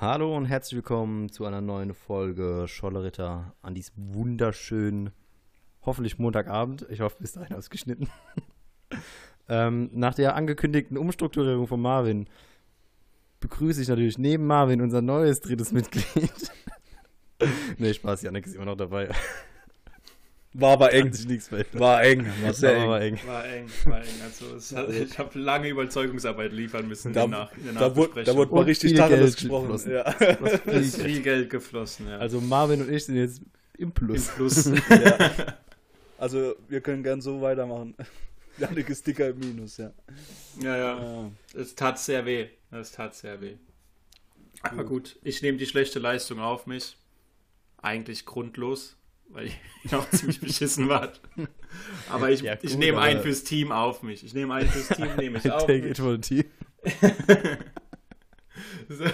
Hallo und herzlich willkommen zu einer neuen Folge Scholleritter an diesem wunderschönen, hoffentlich Montagabend. Ich hoffe, bis dahin ausgeschnitten. ähm, nach der angekündigten Umstrukturierung von Marvin begrüße ich natürlich neben Marvin unser neues drittes Mitglied. nee, Spaß, Janik ist immer noch dabei. War aber eng. sich nichts verändert. War eng. War sehr eng. eng. War eng, war eng. Also es hat, ich habe lange Überzeugungsarbeit liefern müssen Da, Nach in der da, wurde, da wurde mal richtig Tacheles Geld gesprochen. geflossen. Ja. Es ist viel Geld geflossen, ja. Also Marvin und ich sind jetzt im im Plus. Plus. ja. Also wir können gern so weitermachen. Janik ist dicker im Minus, ja. ja, ja. Ja. Es tat sehr weh. Es tat sehr weh. Aber gut, ich nehme die schlechte Leistung auf mich. Eigentlich grundlos, weil ich auch ziemlich beschissen war. Aber ich, Ja, ich nehme einen fürs Team auf mich. Ich nehme einen fürs Team, nehme ich auf Take mich. it for the team. So.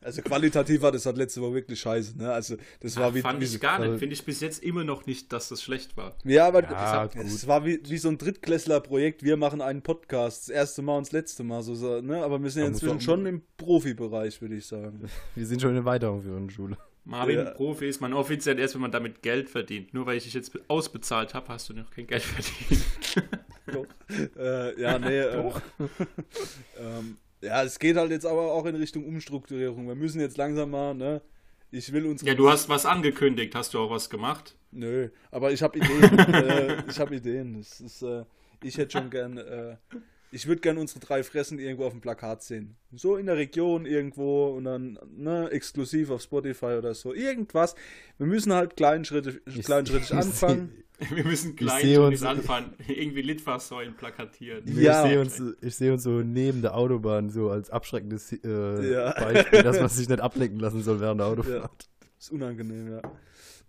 Also qualitativ war das halt letzte Woche wirklich scheiße. Ne? Also das war wie, Fand wie ich gar nicht. also- Finde ich bis jetzt immer noch nicht, dass das schlecht war. Ja, aber Ja, es, war wie, wie so ein Drittklässler-Projekt. Wir machen einen Podcast. Das erste Mal und das letzte Mal. So, so, ne? Aber wir sind ja inzwischen schon im Profibereich, würde ich sagen. Wir sind schon in der weiterführenden Schule. Marvin, Ja. Profi ist man offiziell erst, wenn man damit Geld verdient. Nur weil ich dich jetzt ausbezahlt habe, hast du noch kein Geld verdient. Doch. äh, ja, nee. Äh, ähm, ja, es geht halt jetzt aber auch in Richtung Umstrukturierung. Wir müssen jetzt langsam mal, ne? Ich will unsere. Ja, du hast was angekündigt. Hast du auch was gemacht? Nö, aber ich habe Ideen. äh, ich habe Ideen. Ist, äh, ich hätte schon gern. Ich würde gern unsere drei Fressen irgendwo auf dem Plakat sehen. So in der Region irgendwo und dann ne, exklusiv auf Spotify oder so. Irgendwas. Wir müssen halt kleinschrittig, kleinschrittig anfangen. Wir müssen klein sehe schon uns- jetzt anfangen. Irgendwie Litfaßsäulen plakatieren. Ja. Ich sehe uns, ich sehe uns so neben der Autobahn so als abschreckendes äh, Ja. Beispiel, dass man sich nicht ablenken lassen soll während der Autofahrt. Ist unangenehm, ja.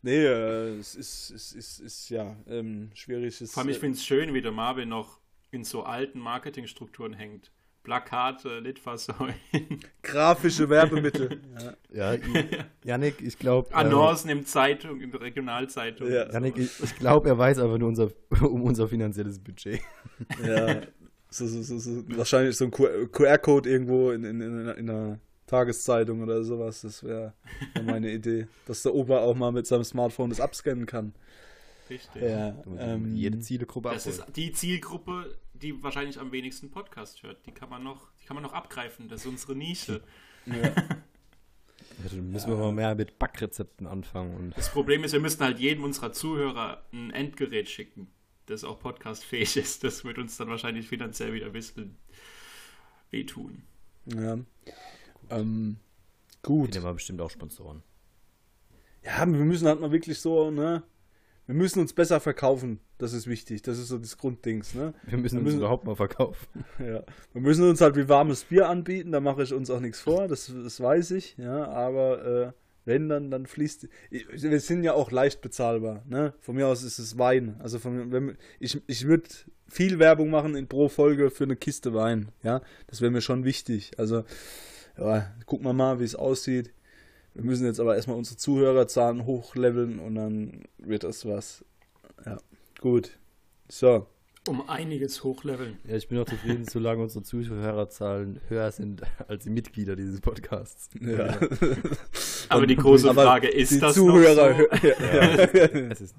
Nee, äh, es ist, es ist, ist ja ähm, schwierig. Es, Vor allem, ich finde es schön, wie der Marvin noch in so alten Marketingstrukturen hängt. Plakate, Litfaßsäulen, grafische Werbemittel. ja. Janik, ich glaube, äh, Annoncen in Zeitung, in der Regionalzeitung. Ja. Janik, ich, ich glaube, er weiß aber nur unser, um unser finanzielles Budget. ja. So, so, so, so, wahrscheinlich so ein QR-Code irgendwo in, in, in, in einer Tageszeitung oder sowas. Das wäre wär meine Idee. Dass der Opa auch mal mit seinem Smartphone das abscannen kann. Richtig. Ja, ähm, jede Zielgruppe Das ist abholen. die Zielgruppe, die wahrscheinlich am wenigsten Podcast hört. Die kann man noch, die kann man noch abgreifen. Das ist unsere Nische. ja. Ja, dann müssen wir mal mehr mit Backrezepten anfangen. Und Das Problem ist, wir müssen halt jedem unserer Zuhörer ein Endgerät schicken, das auch podcastfähig ist. Das wird uns dann wahrscheinlich finanziell wieder ein bisschen wehtun. ja. Ähm, wir gut. nehmen wir bestimmt auch Sponsoren. Ja, wir müssen halt mal wirklich so, ne? Wir müssen uns besser verkaufen. Das ist wichtig. Das ist so das Grunddings, ne? Wir müssen Wir uns müssen- überhaupt mal verkaufen. Ja. Wir müssen uns halt wie warmes Bier anbieten, da mache ich uns auch nichts vor, das, das weiß ich, ja, aber äh, wenn, dann, dann fließt. Ich, wir sind ja auch leicht bezahlbar, ne? Von mir aus ist es Wein. Also von wenn, ich, ich würde viel Werbung machen in pro Folge für eine Kiste Wein, ja. Das wäre mir schon wichtig. Also, ja, gucken wir mal, wie es aussieht. Wir müssen jetzt aber erstmal unsere Zuhörerzahlen hochleveln und dann wird das was. Ja, gut. So. Um einiges hochleveln. Ja, ich bin auch zufrieden, solange unsere Zuhörerzahlen höher sind als die Mitglieder dieses Podcasts. Ja. Aber die große Aber Frage ist die das Zuhörer, noch so? ja, ja. Es ist,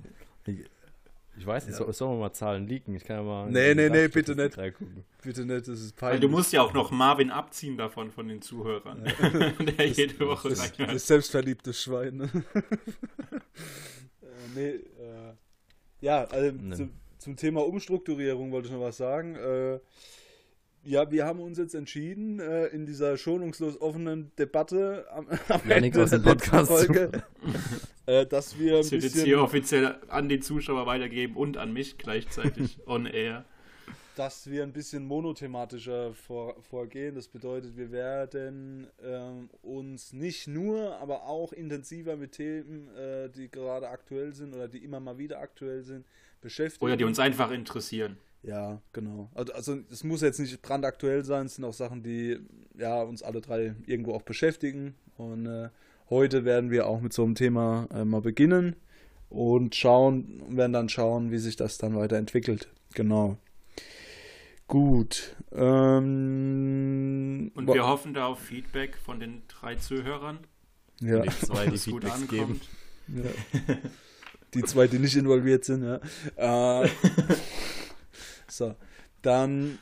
ich weiß nicht, soll, sollen wir mal Zahlen leaken? Ich kann ja mal. Nee, nee, nee, bitte nicht. reingucken. Bitte nicht, das ist Weil peinlich. du musst ja auch noch Marvin abziehen davon von den Zuhörern, der jede Woche das, reinhört. das selbstverliebte Schwein. ne? äh, nee, äh, ja, also Nee. zum, zum Thema Umstrukturierung wollte ich noch was sagen. Äh, ja, wir haben uns jetzt entschieden, äh, in dieser schonungslos offenen Debatte am, am Ende der letzten Podcast Folge, äh, dass wir ein Das wird jetzt bisschen hier offiziell an die Zuschauer weitergeben und an mich gleichzeitig on air. dass wir ein bisschen monothematischer vor, vorgehen. Das bedeutet, wir werden ähm, uns nicht nur, aber auch intensiver mit Themen, äh, die gerade aktuell sind oder die immer mal wieder aktuell sind, beschäftigen. Oder die uns einfach interessieren. Ja, genau. Also, also es muss jetzt nicht brandaktuell sein, es sind auch Sachen, die ja uns alle drei irgendwo auch beschäftigen. Und äh, heute werden wir auch mit so einem Thema äh, mal beginnen und schauen, werden dann schauen, wie sich das dann weiterentwickelt. Genau. Gut. Ähm, Und wir hoffen da auf Feedback von den drei Zuhörern. ja, Die zwei, die gut ankommt. ja. die zwei, die nicht involviert sind, ja. Äh, so, dann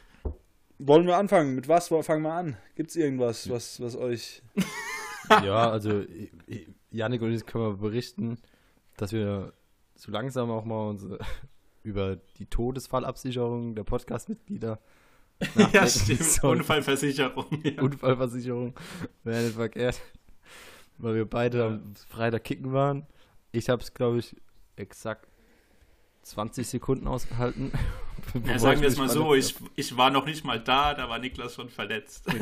wollen wir anfangen. Mit was fangen wir an? Gibt es irgendwas, was, was euch. Ja, also Janik und ich können wir berichten, dass wir so langsam auch mal unsere, über die Todesfallabsicherung der Podcast-Mitglieder Ja, stimmt. sollen. Unfallversicherung. Ja. Unfallversicherung wäre nicht verkehrt, weil wir beide Ja. am Freitag kicken waren. Ich habe es, glaube ich, exakt 20 Sekunden ausgehalten. Ja, sagen ich wir es mal so, ich, ich war noch nicht mal da, da war Niklas schon verletzt.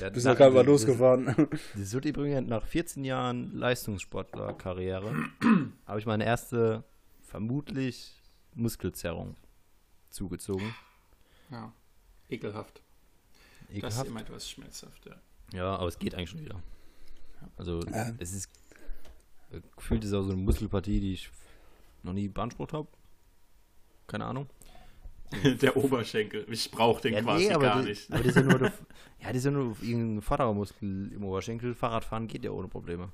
Ja, Bist noch gerade mal losgefahren. Das wird übrigens nach 14 Jahren Leistungssportlerkarriere habe ich meine erste vermutlich Muskelzerrung zugezogen. Ja. Ekelhaft. Das ist Ekelhaft. immer etwas schmerzhaft, ja. Ja, aber es geht eigentlich schon wieder. Also Ja. es ist gefühlt ist auch so eine Muskelpartie, die ich noch nie beansprucht habe. Keine Ahnung. Der Oberschenkel. Ich brauche den quasi aber, gar das, nicht. aber das ist ja nur, der, ja, das ist ja nur irgendein Vordermuskel im Oberschenkel. Fahrradfahren geht ja ohne Probleme.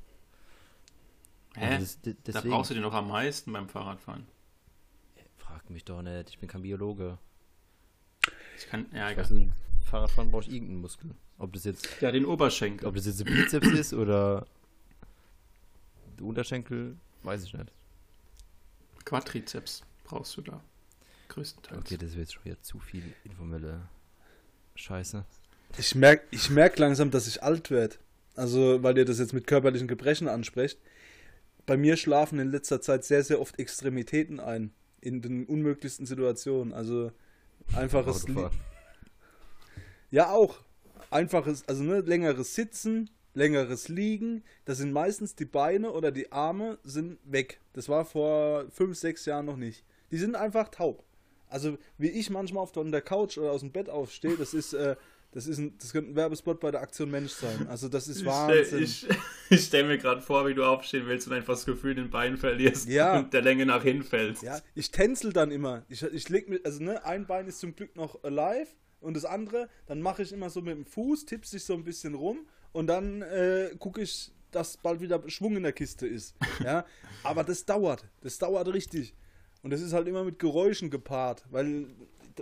Hä? Also das, d- Da brauchst du den noch am meisten beim Fahrradfahren. Frag mich doch nicht, ich bin kein Biologe. Ich kann, ja, Ich egal. weiß nicht, Fahrradfahren brauche ich irgendeinen Muskel. Ob das jetzt, Ja, den Oberschenkel. ob das jetzt der Bizeps ist oder der Unterschenkel, weiß ich nicht. Quadrizeps brauchst du da. Größtenteils. Okay, das wird jetzt schon wieder zu viel informelle Scheiße. Ich merke ich merk langsam, dass ich alt werde. Also, weil ihr das jetzt mit körperlichen Gebrechen ansprecht. Bei mir schlafen in letzter Zeit sehr, sehr oft Extremitäten ein. In den unmöglichsten Situationen. Also, einfaches. Ja, auch. Einfaches, also ne, längeres Sitzen, längeres Liegen. Das sind meistens die Beine oder die Arme sind weg. Das war vor fünf, sechs Jahren noch nicht. Die sind einfach taub. Also wie ich manchmal auf der Couch oder aus dem Bett aufstehe, das ist, äh, das ist ein, das könnte ein Werbespot bei der Aktion Mensch sein. Also das ist Wahnsinn. ich, ich stell mir gerade vor, wie du aufstehen willst und einfach das Gefühl in den Beinen verlierst Ja. und der Länge nach hinfällst. Ja, ich tänzel dann immer. Ich, ich leg mir, also ne, ein Bein ist zum Glück noch alive und das andere, dann mache ich immer so mit dem Fuß, tippst dich so ein bisschen rum und dann äh, gucke ich, dass bald wieder Schwung in der Kiste ist. Ja, aber das dauert. Das dauert richtig. Und das ist halt immer mit Geräuschen gepaart, weil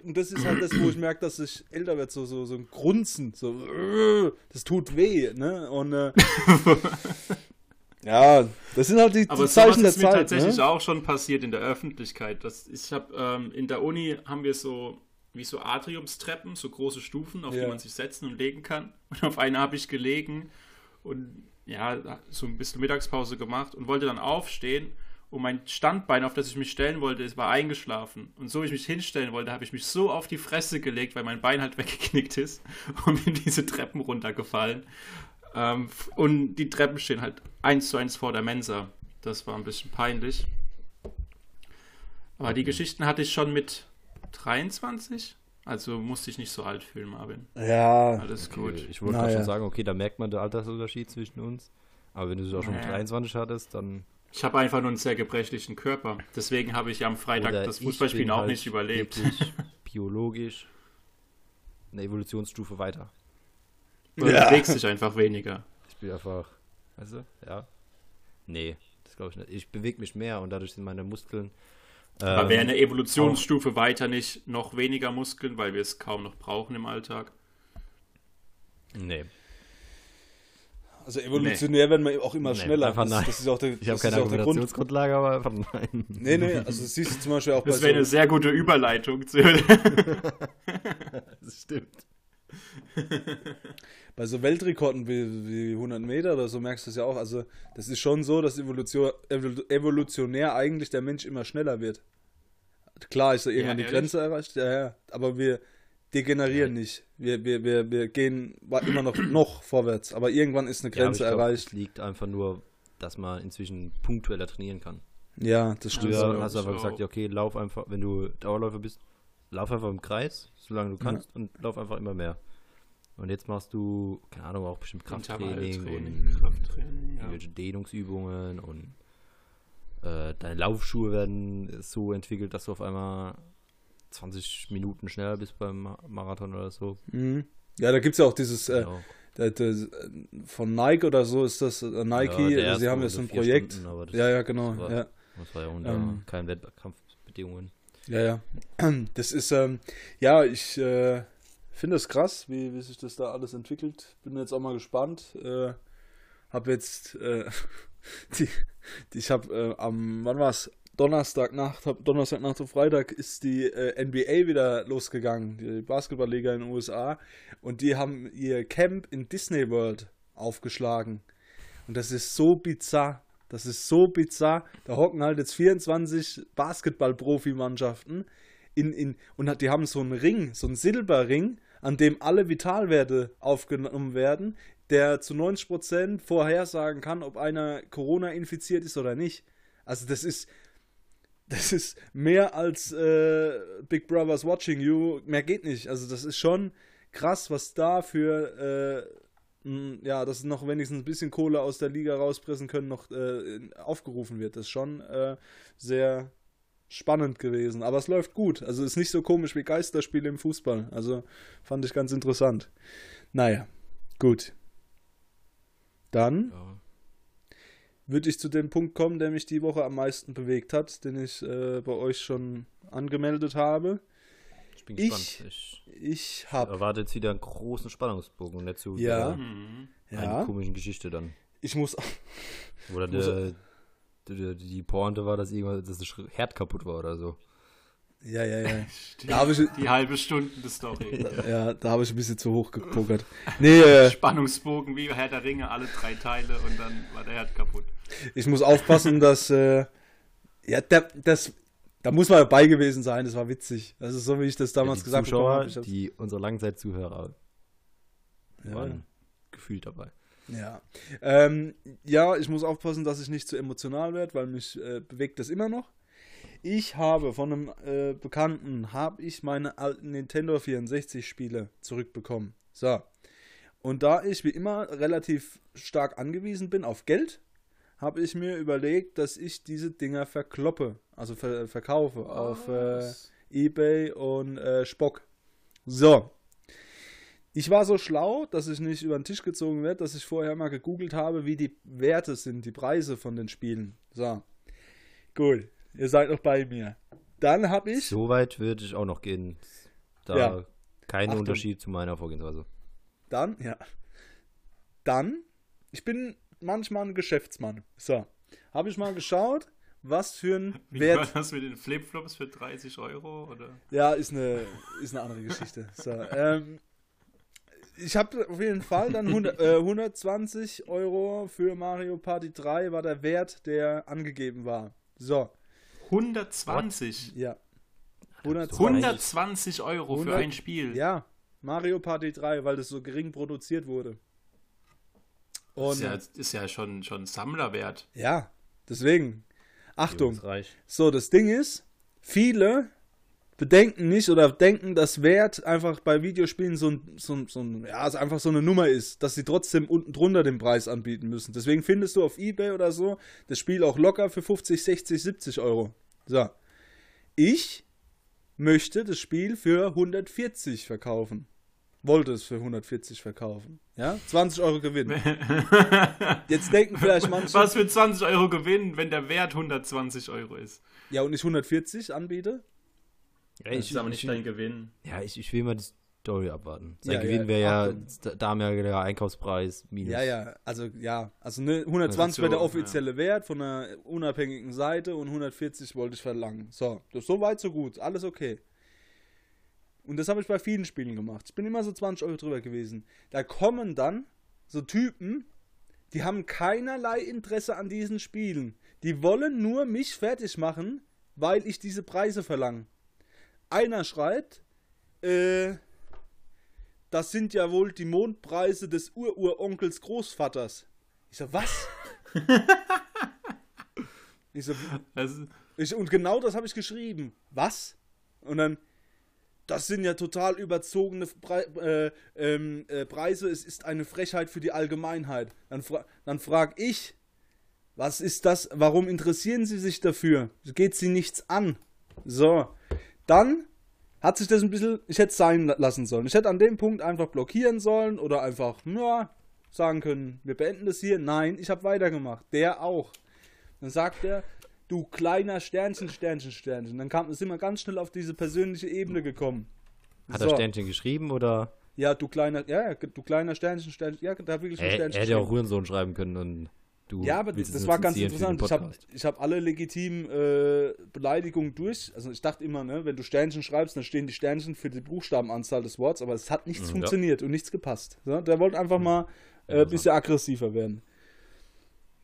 und das ist halt das, wo ich merke, dass ich älter werde, so, so, so ein Grunzen, so, das tut weh, ne? Und äh, ja, das sind halt die, Aber die Zeichen der ist mir Zeit. tatsächlich Ne? auch schon passiert in der Öffentlichkeit. Das, ich habe ähm, in der Uni haben wir so wie so Atriumstreppen, so große Stufen, auf Ja. die man sich setzen und legen kann. Und auf einer habe ich gelegen und ja, so ein bisschen Mittagspause gemacht und wollte dann aufstehen. Und mein Standbein, auf das ich mich stellen wollte, war eingeschlafen. Und so wie ich mich hinstellen wollte, habe ich mich so auf die Fresse gelegt, weil mein Bein halt weggeknickt ist und bin diese Treppen runtergefallen. Ähm, und die Treppen stehen halt eins zu eins vor der Mensa. Das war ein bisschen peinlich. Aber die Geschichten hatte ich schon mit 23. Also musste ich nicht so alt fühlen, Marvin. Ja, Alles Okay, gut. Ich wollte gerade schon sagen, okay, da merkt man den Altersunterschied zwischen uns. Aber wenn du es auch schon Ja. 23 hattest, dann. Ich habe einfach nur einen sehr gebrechlichen Körper. Deswegen habe ich am Freitag Oder das Fußballspielen auch halt nicht überlebt. biologisch eine Evolutionsstufe weiter. Du Ja. bewegst dich einfach weniger. Ich bin einfach. Weißt du? Ja. Nee, das glaube ich nicht. Ich bewege mich mehr und dadurch sind meine Muskeln. Aber ähm, wäre eine Evolutionsstufe weiter nicht noch weniger Muskeln, weil wir es kaum noch brauchen im Alltag? Nee. Also evolutionär werden wir auch immer Nee, schneller. einfach das, nein. das ist auch der, Ich habe das keine auch. Argumentationsgrundlage, aber einfach nein. Nee, nee, also das siehst du zum Beispiel auch Das bei wäre eine so, sehr gute Überleitung zu. Das stimmt. bei so Weltrekorden wie, wie 100 Meter oder so merkst du es ja auch. Also das ist schon so, dass Evolution, evol- evolutionär eigentlich der Mensch immer schneller wird. Klar ist da irgendwann Ja, die? Grenze erreicht, ja, ja. Aber wir degenerieren nicht. Wir, wir, wir, wir gehen immer noch, noch vorwärts. Aber irgendwann ist eine Ja, Grenze ich glaub, erreicht. Es liegt einfach nur, dass man inzwischen punktueller trainieren kann. Ja, das stimmt. Ja, Früher glaub hast du einfach gesagt, ja, okay, lauf einfach, wenn du Dauerläufer bist, lauf einfach im Kreis, solange du kannst und lauf einfach immer mehr. Und jetzt machst du, keine Ahnung, auch bestimmt Krafttraining und Krafttraining, ja. Dehnungsübungen und äh, deine Laufschuhe werden so entwickelt, dass du auf einmal 20 Minuten schneller bist beim Marathon oder so. Mhm. Ja, da gibt es ja auch dieses äh, Genau. da- da- von Nike oder so ist das äh, Nike, Ja, der sie haben jetzt so ein Projekt. Stunden, aber das- ja, ja, genau. das war- ja. Das war ja unter Ähm. keinen Wettkampfbedingungen. Ja, ja. Das ist, ähm, ja, ich äh, finde es krass, wie, wie sich das da alles entwickelt. Bin jetzt auch mal gespannt. Äh, hab jetzt, äh, die, die, ich habe äh, am, wann war es? Donnerstagnacht, hab, Donnerstagnacht auf Freitag ist die äh, NBA wieder losgegangen, die Basketballliga in den USA. Und die haben ihr Camp in Disney World aufgeschlagen. Und das ist so bizarr. Das ist so bizarr. Da hocken halt jetzt 24 Basketball-Profi-Mannschaften in, in, und die haben so einen Ring, so einen Silberring, an dem alle Vitalwerte aufgenommen werden, der zu 90% vorhersagen kann, ob einer Corona infiziert ist oder nicht. Also das ist, das ist mehr als äh, Big Brother's Watching You. Mehr geht nicht. Also das ist schon krass, was da für, äh, ja, dass noch wenigstens ein bisschen Kohle aus der Liga rauspressen können, noch äh, aufgerufen wird. Das ist schon äh, sehr spannend gewesen. Aber es läuft gut. Also ist nicht so komisch wie Geisterspiele im Fußball. Also fand ich ganz interessant. Naja, gut. Dann Ja. würde ich zu dem Punkt kommen, der mich die Woche am meisten bewegt hat, den ich äh, bei euch schon angemeldet habe. Ich bin Ich- gespannt. Ich Ich habe, erwarte jetzt wieder einen großen Spannungsbogen so Ja. Mhm. eine ja, komischen Geschichte dann. ich muss, Oder muss- der, der, die Pointe war, dass irgendwas, dass das Herd kaputt war oder so. ja, ja, ja, Die, Da ich- die halbe Stunde Story. ja, da habe ich ein bisschen zu hoch gepokert. Nee, äh, Spannungsbogen wie Herr der Ringe, alle drei Teile und dann war der Herd kaputt. ich muss aufpassen, dass, äh, ja, der, das, da muss man dabei gewesen sein, das war witzig. Das ist so, wie ich das damals die gesagt Zuschauer, habe. Hab's- die unsere Langzeitzuhörer Ja. waren gefühlt dabei. Ja. Ähm, ja, ich muss aufpassen, dass ich nicht zu emotional werde, weil mich äh, bewegt das immer noch. Ich habe von einem äh, Bekannten, habe ich meine alten Nintendo 64 Spiele zurückbekommen. So. Und da ich wie immer relativ stark angewiesen bin auf Geld, habe ich mir überlegt, dass ich diese Dinger verkloppe, also ver verkaufe auf äh, eBay und äh, Spock. So. Ich war so schlau, dass ich nicht über den Tisch gezogen werde, dass ich vorher mal gegoogelt habe, wie die Werte sind, die Preise von den Spielen. So. Cool. Ihr seid noch bei mir. Dann habe ich. So weit würde ich auch noch gehen. Da Ja. kein Achtung. Unterschied zu meiner Vorgehensweise. Dann, ja. Dann, ich bin manchmal ein Geschäftsmann. So. Habe ich mal geschaut, was für ein Wie war Wert. das mit den Flipflops für 30 Euro? Oder? Ja, ist eine, ist eine andere Geschichte. So, ähm, ich habe auf jeden Fall dann 100, äh, 120 Euro für Mario Party 3 war der Wert, der angegeben war. So, 120. ja. 120. 120 Euro für 100 ein Spiel. Ja, Mario Party 3, weil das so gering produziert wurde. Das Und ist ja, ist ja schon, schon Sammlerwert. ja, deswegen. Achtung. So, das Ding ist, viele bedenken nicht oder denken, dass Wert einfach bei Videospielen so ein, so ein, so ein ja, einfach so eine Nummer ist, dass sie trotzdem unten drunter den Preis anbieten müssen. Deswegen findest du auf Ebay oder so das Spiel auch locker für 50, 60, 70 Euro. So. Ich möchte das Spiel für 140 verkaufen. Wollte es für 140 verkaufen. Ja? 20 Euro Gewinn. Jetzt denken vielleicht manche, Was für 20 Euro gewinnen, wenn der Wert 120 Euro ist? ja, und ich 140 anbiete? Ja, Das ich, ist aber ich, nicht dein Gewinn. ja, ich, ich will mal die Story abwarten. Sein Ja, Gewinn ja, wäre ja da- damaliger Einkaufspreis minus. Ja, ja, also ja, also ne, 120 wäre der offizielle Wert von einer unabhängigen Seite und 140 wollte ich verlangen. So, das ist so weit, so gut, alles okay. Und das habe ich bei vielen Spielen gemacht. Ich bin immer so 20 Euro drüber gewesen. Da kommen dann so Typen, die haben keinerlei Interesse an diesen Spielen. Die wollen nur mich fertig machen, weil ich diese Preise verlange. Einer schreibt, äh, das sind ja wohl die Mondpreise des Ururonkels Großvaters. Ich so, was? ich so, ich, und genau das habe ich geschrieben. Was? Und dann, das sind ja total überzogene Pre äh, ähm, äh, Preise. Es ist eine Frechheit für die Allgemeinheit. Dann, fra dann frage ich, was ist das? Warum interessieren Sie sich dafür? Geht Sie nichts an? So, dann hat sich das ein bisschen, ich hätte es sein lassen sollen. Ich hätte an dem Punkt einfach blockieren sollen oder einfach, ja, sagen können, wir beenden das hier. Nein, ich habe weitergemacht. Der auch. Dann sagt er, du kleiner Sternchen, Sternchen, Sternchen. Dann kam, sind wir ganz schnell auf diese persönliche Ebene gekommen. Hat So. er Sternchen geschrieben oder? Ja, du kleiner, ja, ja, du kleiner Sternchen, Sternchen. Ja, da hat wirklich ein Er, er Sternchen. hätte ja auch. Hurensohn schreiben können und du. Ja, aber das es war ganz interessant. Ich habe hab alle legitimen äh, Beleidigungen durch. Also ich dachte immer, ne, wenn du Sternchen schreibst, dann stehen die Sternchen für die Buchstabenanzahl des Wortes, aber es hat nichts Mhm, funktioniert und nichts gepasst. So, der wollte einfach mal äh, ein Ja, bisschen aggressiver werden.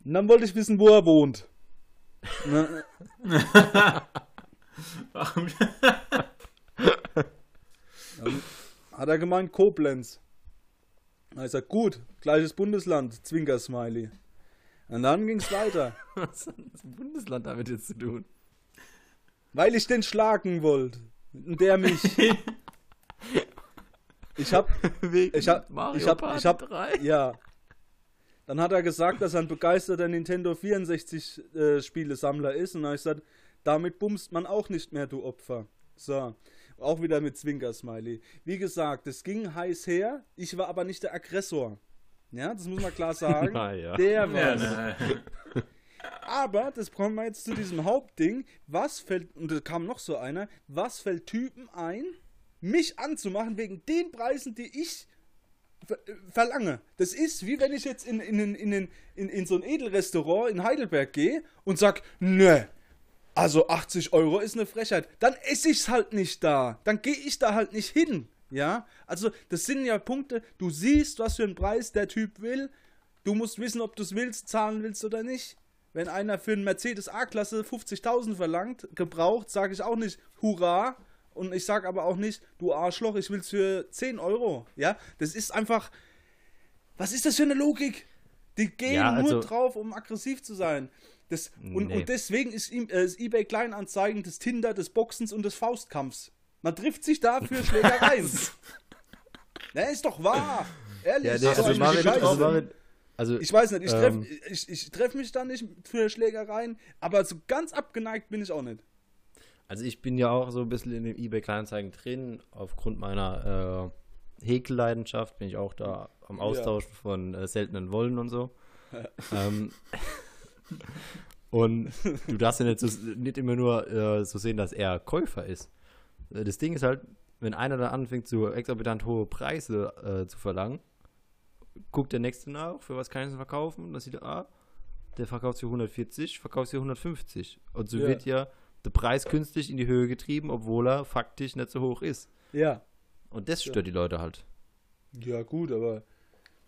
Und dann wollte ich wissen, wo er wohnt. Ne, Warum? dann hat er gemeint Koblenz. Da ist er gut, gleiches Bundesland, Zwinker-Smiley. Und dann ging es weiter. Was hat das Bundesland damit jetzt zu tun? Weil ich den schlagen wollte. Und der mich. Ich hab, Wegen ich hab, Mario ich hab, ich hab, 3. ja. Dann hat er gesagt, dass er ein begeisterter Nintendo 64 äh, Spielesammler ist. Und dann hab ich gesagt, damit bumst man auch nicht mehr, du Opfer. So. Auch wieder mit Zwinker-Smiley. Wie gesagt, es ging heiß her. Ich war aber nicht der Aggressor. Ja, das muss man klar sagen. Na ja. Der war Ja, es. Aber, das kommen wir jetzt zu diesem Hauptding. Was fällt, und da kam noch so einer, was fällt Typen ein, mich anzumachen wegen den Preisen, die ich verlange? Das ist, wie wenn ich jetzt in, in, in, in, in, so ein Edelrestaurant in Heidelberg gehe und sag, ne, also 80 Euro ist eine Frechheit. Dann esse ich's halt nicht da. Dann gehe ich da halt nicht hin. Ja, also das sind ja Punkte, du siehst, was für einen Preis der Typ will. Du musst wissen, ob du es willst, zahlen willst oder nicht. Wenn einer für einen Mercedes A-Klasse 50.000 verlangt, gebraucht, sage ich auch nicht Hurra. Und ich sage aber auch nicht, du Arschloch, ich will's für 10 Euro. Ja, das ist einfach. Was ist das für eine Logik? Die gehen Ja, also- nur drauf, um aggressiv zu sein. Das, und, Nee. und deswegen ist, äh, eBay Kleinanzeigen des Tinder, des Boxens und des Faustkampfs. Man trifft sich da für Schlägereien. Na, ist doch wahr. Ehrlich. Ja, nee, also Scheiße. also Marvin, also Ich weiß nicht, ich treffe Ähm. ich, ich treff mich da nicht für Schlägereien, aber so ganz abgeneigt bin ich auch nicht. Also ich bin ja auch so ein bisschen in dem eBay Kleinanzeigen drin. Aufgrund meiner äh, Häkelleidenschaft bin ich auch da am Austauschen von äh, seltenen Wollen und so. ähm, und du darfst ja nicht, so, nicht immer nur äh, so sehen, dass er Käufer ist. Äh, Das Ding ist halt, wenn einer dann anfängt, so exorbitant hohe Preise äh, zu verlangen, guckt der Nächste nach, für was kann ich es verkaufen? Und dann sieht er, ah, der verkauft für 140, verkauft für 150. Und so Ja. wird ja der Preis künstlich in die Höhe getrieben, obwohl er faktisch nicht so hoch ist. Ja. Und das stört die Leute halt. Ja, gut, aber.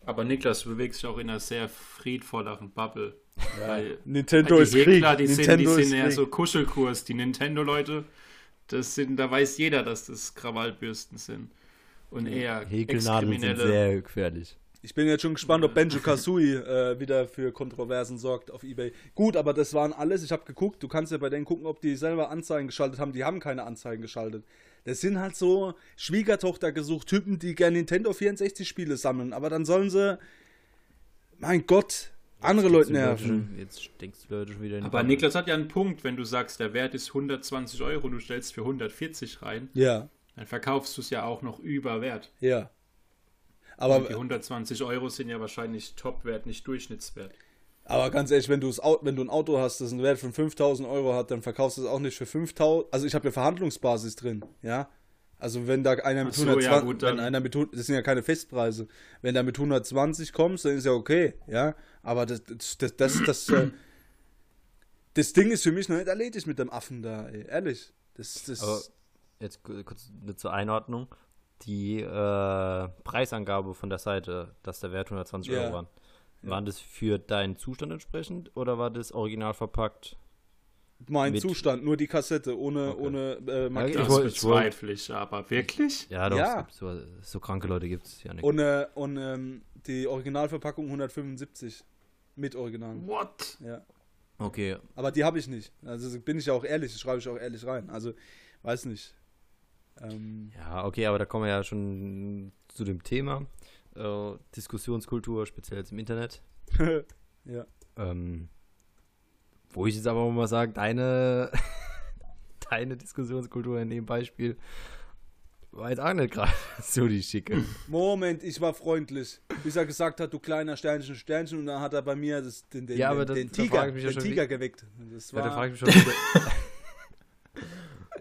Aber Niklas, du bewegst dich auch in einer sehr friedvolleren Bubble. Weil Nintendo die ist Krieg. Häkler, die sind, die Nintendo sind ist ja Krieg. so Kuschelkurs. Die Nintendo-Leute, das sind, da weiß jeder, dass das Krawallbürsten sind. Und eher Häkelnadeln sind Ex-Kriminelle. sehr gefährlich. Ich bin jetzt schon gespannt, ob Benjo Kazooie äh, wieder für Kontroversen sorgt auf Ebay. Gut, aber das waren alles. Ich habe geguckt. Du kannst ja bei denen gucken, ob die selber Anzeigen geschaltet haben. Die haben keine Anzeigen geschaltet. Das sind halt so Schwiegertochter gesucht Typen, die gerne Nintendo 64 Spiele sammeln. Aber dann sollen sie, mein Gott, andere Leute nerven. Jetzt denkst du Leute schon wieder in die Aber Bubble. Niklas hat ja einen Punkt, wenn du sagst, der Wert ist 120 Euro, du stellst für 140 rein, Ja, dann verkaufst du es ja auch noch über Wert. ja. Aber die Aber, 120 Euro sind ja wahrscheinlich Topwert, nicht Durchschnittswert. aber ganz ehrlich, wenn, wenn du ein Auto hast, das einen Wert von 5000 Euro hat, dann verkaufst du es auch nicht für 5000. Also ich habe ja Verhandlungsbasis drin, ja. Also wenn da einer mit so, 120, ja, gut, wenn dann- einer mit, 100 das sind ja keine Festpreise. Wenn da mit 120 kommst, dann ist ja okay, ja. Aber das, das, das, das, das, äh, das Ding ist für mich noch nicht erledigt mit dem Affen da, ey. ehrlich. Das, das, Aber jetzt ku- kurz eine zur Einordnung. Die äh, Preisangabe von der Seite, dass der Wert 120 Ja. Euro waren. Waren das für deinen Zustand entsprechend oder war das original verpackt? mein mit- Zustand, nur die Kassette, ohne, Okay. ohne äh, Markierung. Ich Das bezweifle ich, aber wirklich? Ja, doch, Ja. so, so kranke Leute gibt es ja nicht. Und, äh, und ähm, die Originalverpackung 175. Mit Original. What? Ja. Okay, Aber die habe ich nicht. Also bin ich ja auch ehrlich, das schreibe ich auch ehrlich rein. Also, weiß nicht. Ähm, ja, okay, aber da kommen wir ja schon zu dem Thema. Äh, Diskussionskultur, speziell jetzt im Internet. ja. Ähm, wo ich jetzt aber mal sage, deine, deine Diskussionskultur in dem Beispiel war jetzt auch nicht gerade so die Schicke. Moment, ich war freundlich. Bis er gesagt hat, du kleiner Sternchen, Sternchen, und dann hat er bei mir das, den, den, Ja, aber den, das- den Tiger, ja den schon Tiger geweckt. Das Ja, da war, frage ich mich schon wieder.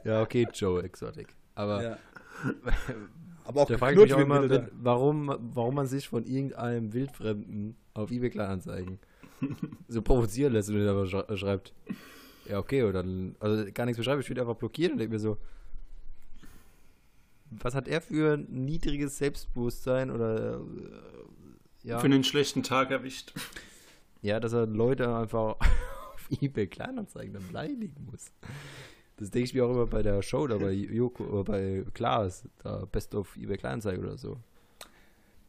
ja, okay, Joe Exotic. Aber ja. Aber auch da frage ich mich auch immer, wenn, warum, warum man sich von irgendeinem Wildfremden auf eBay Kleinanzeigen so provozieren lässt und dann aber schre- schreibt, ja, okay, oder dann, also gar nichts beschreibe, ich will einfach blockieren und denke mir so, was hat er für ein niedriges Selbstbewusstsein oder, äh, ja, Für einen schlechten Tag erwischt. ja, dass er Leute einfach auf eBay Kleinanzeigen dann beleidigen muss. Das denke ich mir auch immer bei der Show, da bei Joko, oder bei Klaas, da Best of eBay Kleinanzeigen oder so.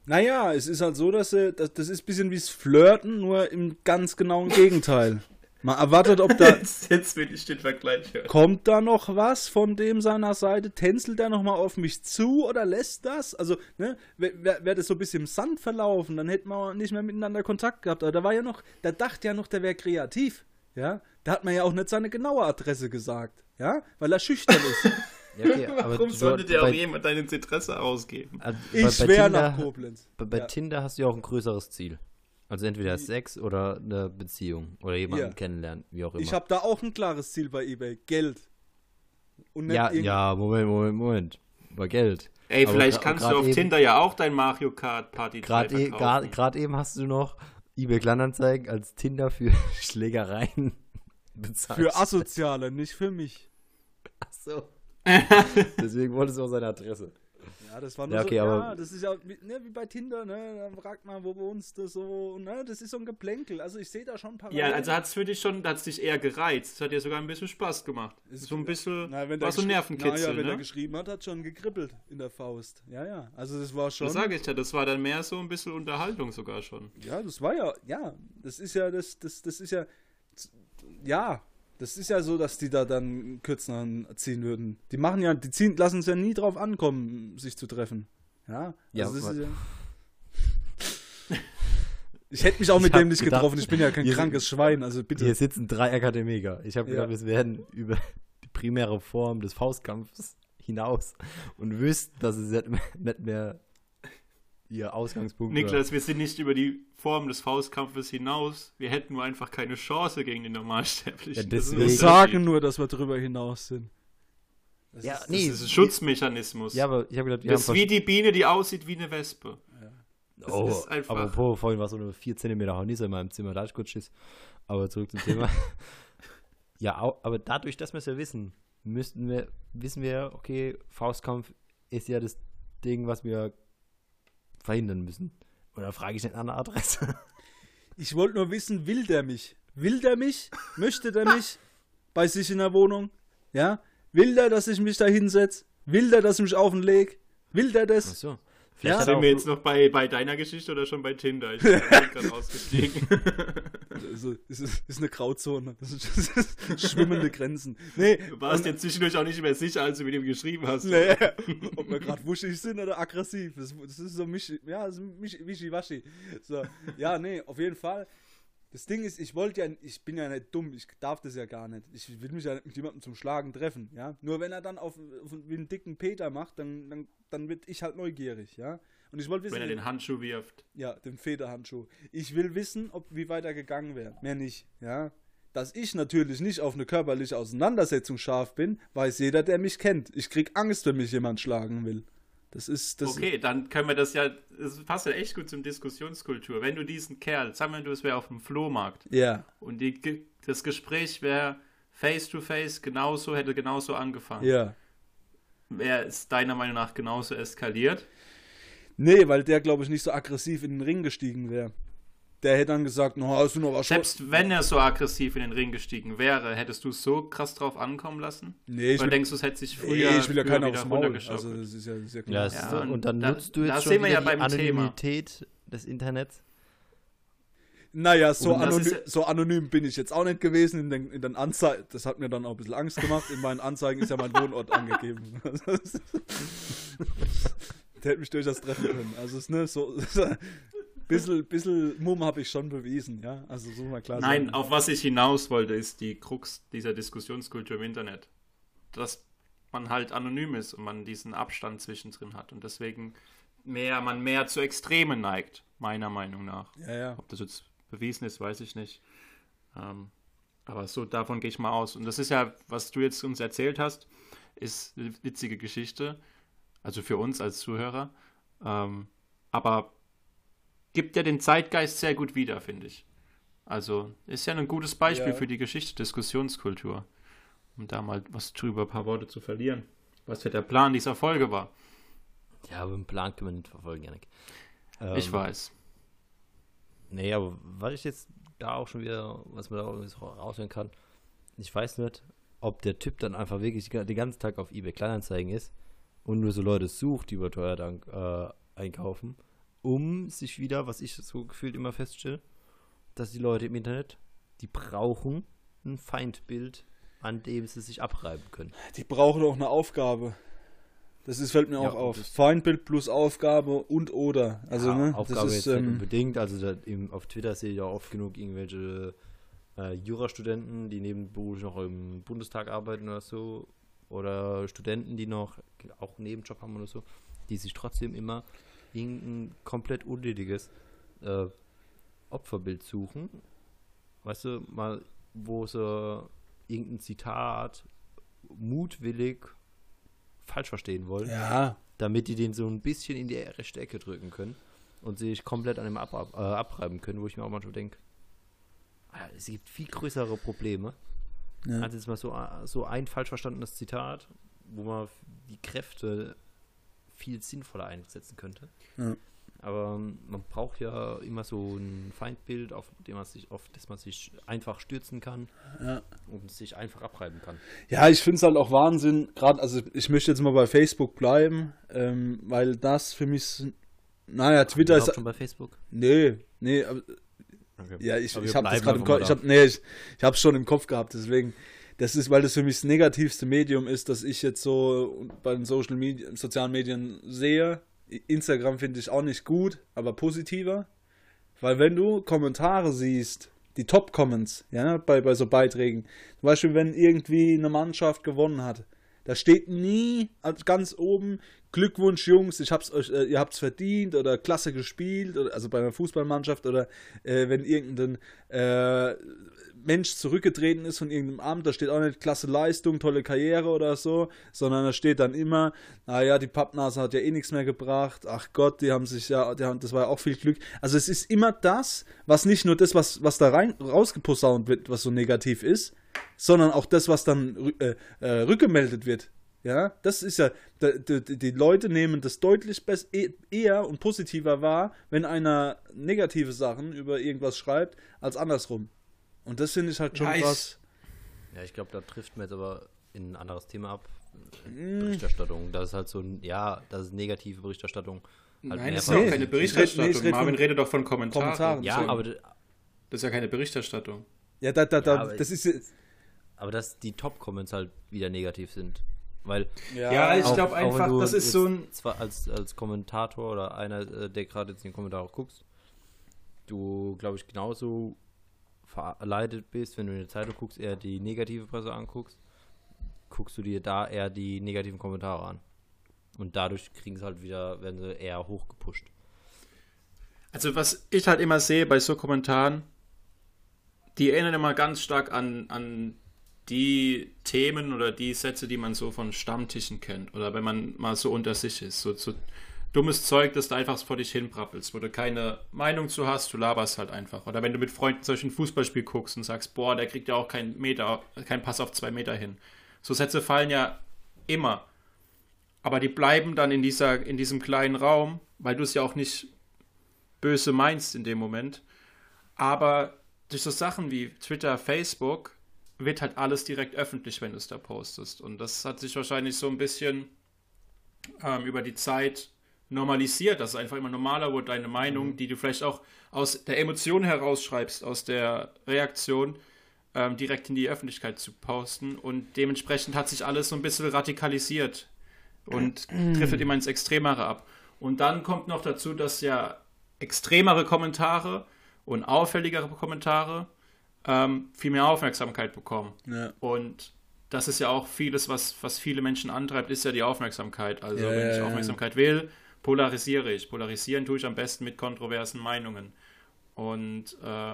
Naja, es ist halt so, dass sie, das, das ist ein bisschen wie das Flirten, nur im ganz genauen Gegenteil. Man erwartet, ob da Jetzt, jetzt will ich den Vergleich hören. kommt da noch was von dem seiner Seite, tänzelt er noch mal auf mich zu oder lässt das? Also, ne, wäre wär das so ein bisschen im Sand verlaufen, dann hätten wir nicht mehr miteinander Kontakt gehabt. Aber da war ja noch, da dachte ja noch, der wäre kreativ, ja. Da hat man ja auch nicht seine genaue Adresse gesagt, ja, weil er schüchtern ist. Ja, okay, aber Warum sollte dir auch bei, jemand dein Interesse ausgeben? also Ich bei, schwär bei nach Tinder, Koblenz. bei, bei Ja. Tinder hast du ja auch ein größeres Ziel. Also entweder Sex oder eine Beziehung oder jemanden Ja. kennenlernen, wie auch immer. Ich habe da auch ein klares Ziel bei eBay, Geld. Ja, ja, Moment, Moment, Moment. Über Geld. Ey, Aber vielleicht kannst grad du auf eben- Tinder ja auch dein Mario Kart Party 3 Gerade e, grad eben hast du noch eBay Kleinanzeigen als Tinder für Schlägereien bezahlt. Für Asoziale, nicht für mich. Ach so. Deswegen wolltest du auch seine Adresse. Ja, das war nur Ja, okay, so, aber- ja, das ist ja wie, ne, wie bei Tinder, ne, dann fragt man, wo wohnst du so, ne, das ist so ein Geplänkel, also ich sehe da schon Parallelen. Ja, also hat es für dich schon, hat es dich eher gereizt. Es hat dir sogar ein bisschen Spaß gemacht. Ist- so ein bisschen, Na, wenn war so ein Nervenkitzel, Naja, wenn er ne? geschrieben hat, hat schon gekribbelt in der Faust. Ja, ja, also das war schon, Das sage ich ja, das war dann mehr so ein bisschen Unterhaltung sogar schon. ja, das war ja, ja, das ist ja, das, das, das ist ja, ja, das ist ja so, dass die da dann kürzer ziehen würden. Die machen ja, die ziehen, lassen es ja nie drauf ankommen, sich zu treffen. Ja, Ja, also das wa- ist ja ich hätte mich auch mit dem nicht gedacht, getroffen. Ich bin ja kein krankes Schwein, also bitte. Hier sitzen drei Akademiker. Ich habe Ja. gedacht, wir werden über die primäre Form des Faustkampfes hinaus und wüssten, dass es nicht mehr ihr Ausgangspunkt Niklas, wir sind nicht über die Form des Faustkampfes hinaus. Wir hätten nur einfach keine Chance gegen den Normalsterblichen. Ja, Das ist deswegen- Wir sagen nur, dass wir darüber hinaus sind. Das Ja, ist- nee. Das ist ein Schutzmechanismus. Ja, aber ich habe gedacht, wir das ist wie die Biene, die aussieht wie eine Wespe. vers- oh, ist einfach- Apropos, vorhin war so eine 4 cm Hornisse in meinem Zimmer, da hatte ich kurz Schiss. Aber zurück zum Thema. ja, aber dadurch, dass wir es ja wissen, müssten wir, wissen wir, okay, Faustkampf ist ja das Ding, was wir verhindern müssen. Oder frage ich nicht an eine Adresse? Ich wollte nur wissen, will der mich? Will der mich? Möchte der mich bei sich in der Wohnung? Ja? Will der, dass ich mich da hinsetze? Will der, dass ich mich auf den leg? Will der das? Achso. Ja. Hat er Sind wir jetzt noch bei, bei deiner Geschichte oder schon bei Tinder? Ich bin gerade ausgestiegen. Also, es ist, ist eine Grauzone. Das ist, das ist schwimmende Grenzen. Nee, Du warst dir zwischendurch auch nicht mehr sicher, als du mit ihm geschrieben hast. nee. ob wir gerade wuschig sind oder aggressiv. Das, das ist so mich, ja, mich, wischiwaschi. So, ja, nee, auf jeden Fall. Das Ding ist, ich wollte ja, ich bin ja nicht dumm, ich darf das ja gar nicht. Ich will mich ja nicht mit jemandem zum Schlagen treffen, ja. Nur wenn er dann auf, auf wie einen dicken Peter macht, dann, dann, dann wird ich halt neugierig, ja. Und ich wollte wissen, Wenn er den Handschuh wirft. ja, den Federhandschuh. Ich will wissen, ob wie weit er gegangen wäre. Mehr nicht, ja. Dass ich natürlich nicht auf eine körperliche Auseinandersetzung scharf bin, weiß jeder, der mich kennt. Ich krieg Angst, wenn mich jemand schlagen will. Das ist das. Okay, dann können wir das ja, das passt ja echt gut zum Diskussionskultur. Wenn du diesen Kerl, sagen wir, du es wäre auf dem Flohmarkt Ja, und die, das Gespräch wäre face to face genauso, hätte genauso angefangen. ja. Wäre es deiner Meinung nach genauso eskaliert? Nee, weil der, glaube ich, nicht so aggressiv in den Ring gestiegen wäre. Der hätte dann gesagt, no, hast du noch was Selbst wenn er so aggressiv in den Ring gestiegen wäre, hättest du es so krass drauf ankommen lassen? Nee, ich Oder will, denkst du, es hätte sich nee, früher, ich will ja früher keiner wieder aufs Maul. Also, das ist ja, ja Ja, klar. Ja, so, und und dann da- nutzt du da jetzt schon sehen wir ja die beim Thema. Anonymität des Internets. Naja, so, anonym, ist- so anonym bin ich jetzt auch nicht gewesen in den, in den Anzeigen. Das hat mir dann auch ein bisschen Angst gemacht. In meinen Anzeigen ist ja mein Wohnort angegeben. Der hätte mich durchaus treffen können. Also ist ne, so, bisschen, bisschen Mumm habe ich schon bewiesen, ja. Also so mal klar Nein, sagen. auf was ich hinaus wollte, ist die Krux dieser Diskussionskultur im Internet. Das man halt anonym ist und man diesen Abstand zwischendrin hat und deswegen mehr, man mehr zu Extremen neigt, meiner Meinung nach. Ja, ja. Ob das jetzt bewiesen ist, weiß ich nicht. Ähm, aber so davon gehe ich mal aus. Und das ist ja, was du jetzt uns erzählt hast, ist eine witzige Geschichte. Also für uns als Zuhörer. Ähm, aber gibt ja den Zeitgeist sehr gut wieder, finde ich. Also ist ja ein gutes Beispiel Ja. für die Geschichte, Diskussionskultur. Um da mal was drüber, ein paar Worte zu verlieren. Was ja der Plan dieser Folge war. Ja, aber einen Plan können wir nicht verfolgen, Janik. Ähm, ich weiß. Nee, aber was ich jetzt da auch schon wieder, was man da auch raushören kann, ich weiß nicht, ob der Typ dann einfach wirklich den ganzen Tag auf eBay Kleinanzeigen ist und nur so Leute sucht, die überteuert an, äh, einkaufen, um sich wieder, was ich so gefühlt immer feststelle, dass die Leute im Internet, die brauchen ein Feindbild, an dem sie sich abreiben können. Die brauchen auch eine Aufgabe. Das ist, fällt mir Ja, auch auf. Feindbild plus Aufgabe und oder. Also, ja, ne, Aufgabe das jetzt ist, nicht ähm, unbedingt. Also da, im, auf Twitter sehe ich ja oft genug irgendwelche äh, Jurastudenten, die nebenberuflich noch im Bundestag arbeiten oder so. Oder Studenten, die noch auch einen Nebenjob haben oder so, die sich trotzdem immer irgendein komplett unnötiges äh, Opferbild suchen. Weißt du, mal, wo sie irgendein Zitat mutwillig falsch verstehen wollen ja, damit die den so ein bisschen in die rechte Ecke drücken können und sich komplett an dem ab, ab, äh, abreiben können, wo ich mir auch manchmal denke, es gibt viel größere Probleme. Ja. Also jetzt mal so, so ein falsch verstandenes Zitat, wo man die Kräfte viel sinnvoller einsetzen könnte. Ja. Aber man braucht ja immer so ein Feindbild, auf dem man sich, auf das man sich einfach stürzen kann ja. und sich einfach abreiben kann. Ja, ich finde es halt auch Wahnsinn, gerade, also ich möchte jetzt mal bei Facebook bleiben, ähm, weil das für mich, naja, Twitter Überhaupt ist, schon bei Facebook. nee, nee, aber, Okay. ja, ich, Aber ich habe das gerade im Kopf, ich habe, nee, ich, ich habe schon im Kopf gehabt, deswegen, das ist, weil das für mich das negativste Medium ist, das ich jetzt so bei den Social Media, sozialen Medien sehe. Instagram finde ich auch nicht gut, aber positiver, weil wenn du Kommentare siehst, die Top-Comments, ja, bei, bei so Beiträgen, zum Beispiel, wenn irgendwie eine Mannschaft gewonnen hat, da steht nie als ganz oben Glückwunsch, Jungs, ich hab's euch, äh, ihr habt's verdient oder klasse gespielt, oder, also bei einer Fußballmannschaft oder äh, wenn irgendein äh, Mensch zurückgetreten ist von irgendeinem Amt, da steht auch nicht klasse Leistung, tolle Karriere oder so, sondern da steht dann immer, naja, die Pappnase hat ja eh nichts mehr gebracht, ach Gott, die haben sich ja, die haben, das war ja auch viel Glück. Also es ist immer das, was nicht nur das, was, was da rein rausgeposaunt wird, was so negativ ist, sondern auch das, was dann äh, äh, rückgemeldet wird. Ja, das ist ja, da- die, die Leute nehmen das deutlich bess- eh- eher und positiver wahr, wenn einer negative Sachen über irgendwas schreibt, als andersrum. Und das finde ich halt schon Ja, ich- krass. Ja, ich glaube, da trifft man jetzt aber in ein anderes Thema ab. Mm. Berichterstattung. Das ist halt so ein, ja, das ist negative Berichterstattung. Halt Nein, das ist ja auch keine Ich red- nee, ich Berichterstattung. red Marvin redet doch von Kommentaren. Kommentaren. Ja, Deswegen. aber, Das ist ja keine Berichterstattung. Ja, da, da, da, Ja, aber das ist aber dass die Top-Comments halt wieder negativ sind. Weil Ja, ich auch- glaub auch einfach, das ist so ein- Zwar als, als Kommentator oder einer, äh, der gerade jetzt den Kommentar auch guckst, du, glaube ich, genauso verleitet bist, wenn du in der Zeitung guckst, eher die negative Presse anguckst, guckst du dir da eher die negativen Kommentare an. Und dadurch kriegen sie halt wieder, werden sie eher hochgepusht. Also was ich halt immer sehe bei so Kommentaren, die erinnern immer ganz stark an, an die Themen oder die Sätze, die man so von Stammtischen kennt. Oder wenn man mal so unter sich ist. So, so dummes Zeug, das du einfach vor dich hinprappelst, wo du keine Meinung zu hast, du laberst halt einfach. Oder wenn du mit Freunden solch ein Fußballspiel guckst und sagst, boah, der kriegt ja auch keinen Meter, keinen Pass auf zwei Meter hin. So Sätze fallen ja immer. Aber die bleiben dann in, dieser, in diesem kleinen Raum, weil du es ja auch nicht böse meinst in dem Moment. Aber durch so Sachen wie Twitter, Facebook wird halt alles direkt öffentlich, wenn du es da postest. Und das hat sich wahrscheinlich so ein bisschen ähm, über die Zeit normalisiert, dass es einfach immer normaler wurde, deine Meinung, die du vielleicht auch aus der Emotion herausschreibst, aus der Reaktion, ähm, direkt in die Öffentlichkeit zu posten. Und dementsprechend hat sich alles so ein bisschen radikalisiert und driftet immer ins Extremere ab. Und dann kommt noch dazu, dass ja extremere Kommentare und auffälligere Kommentare ähm, viel mehr Aufmerksamkeit bekommen. Ja. Und das ist ja auch vieles, was, was viele Menschen antreibt, ist ja die Aufmerksamkeit. Also Ja, wenn ich. Aufmerksamkeit will, polarisiere ich. Polarisieren tue ich am besten mit kontroversen Meinungen. Und äh,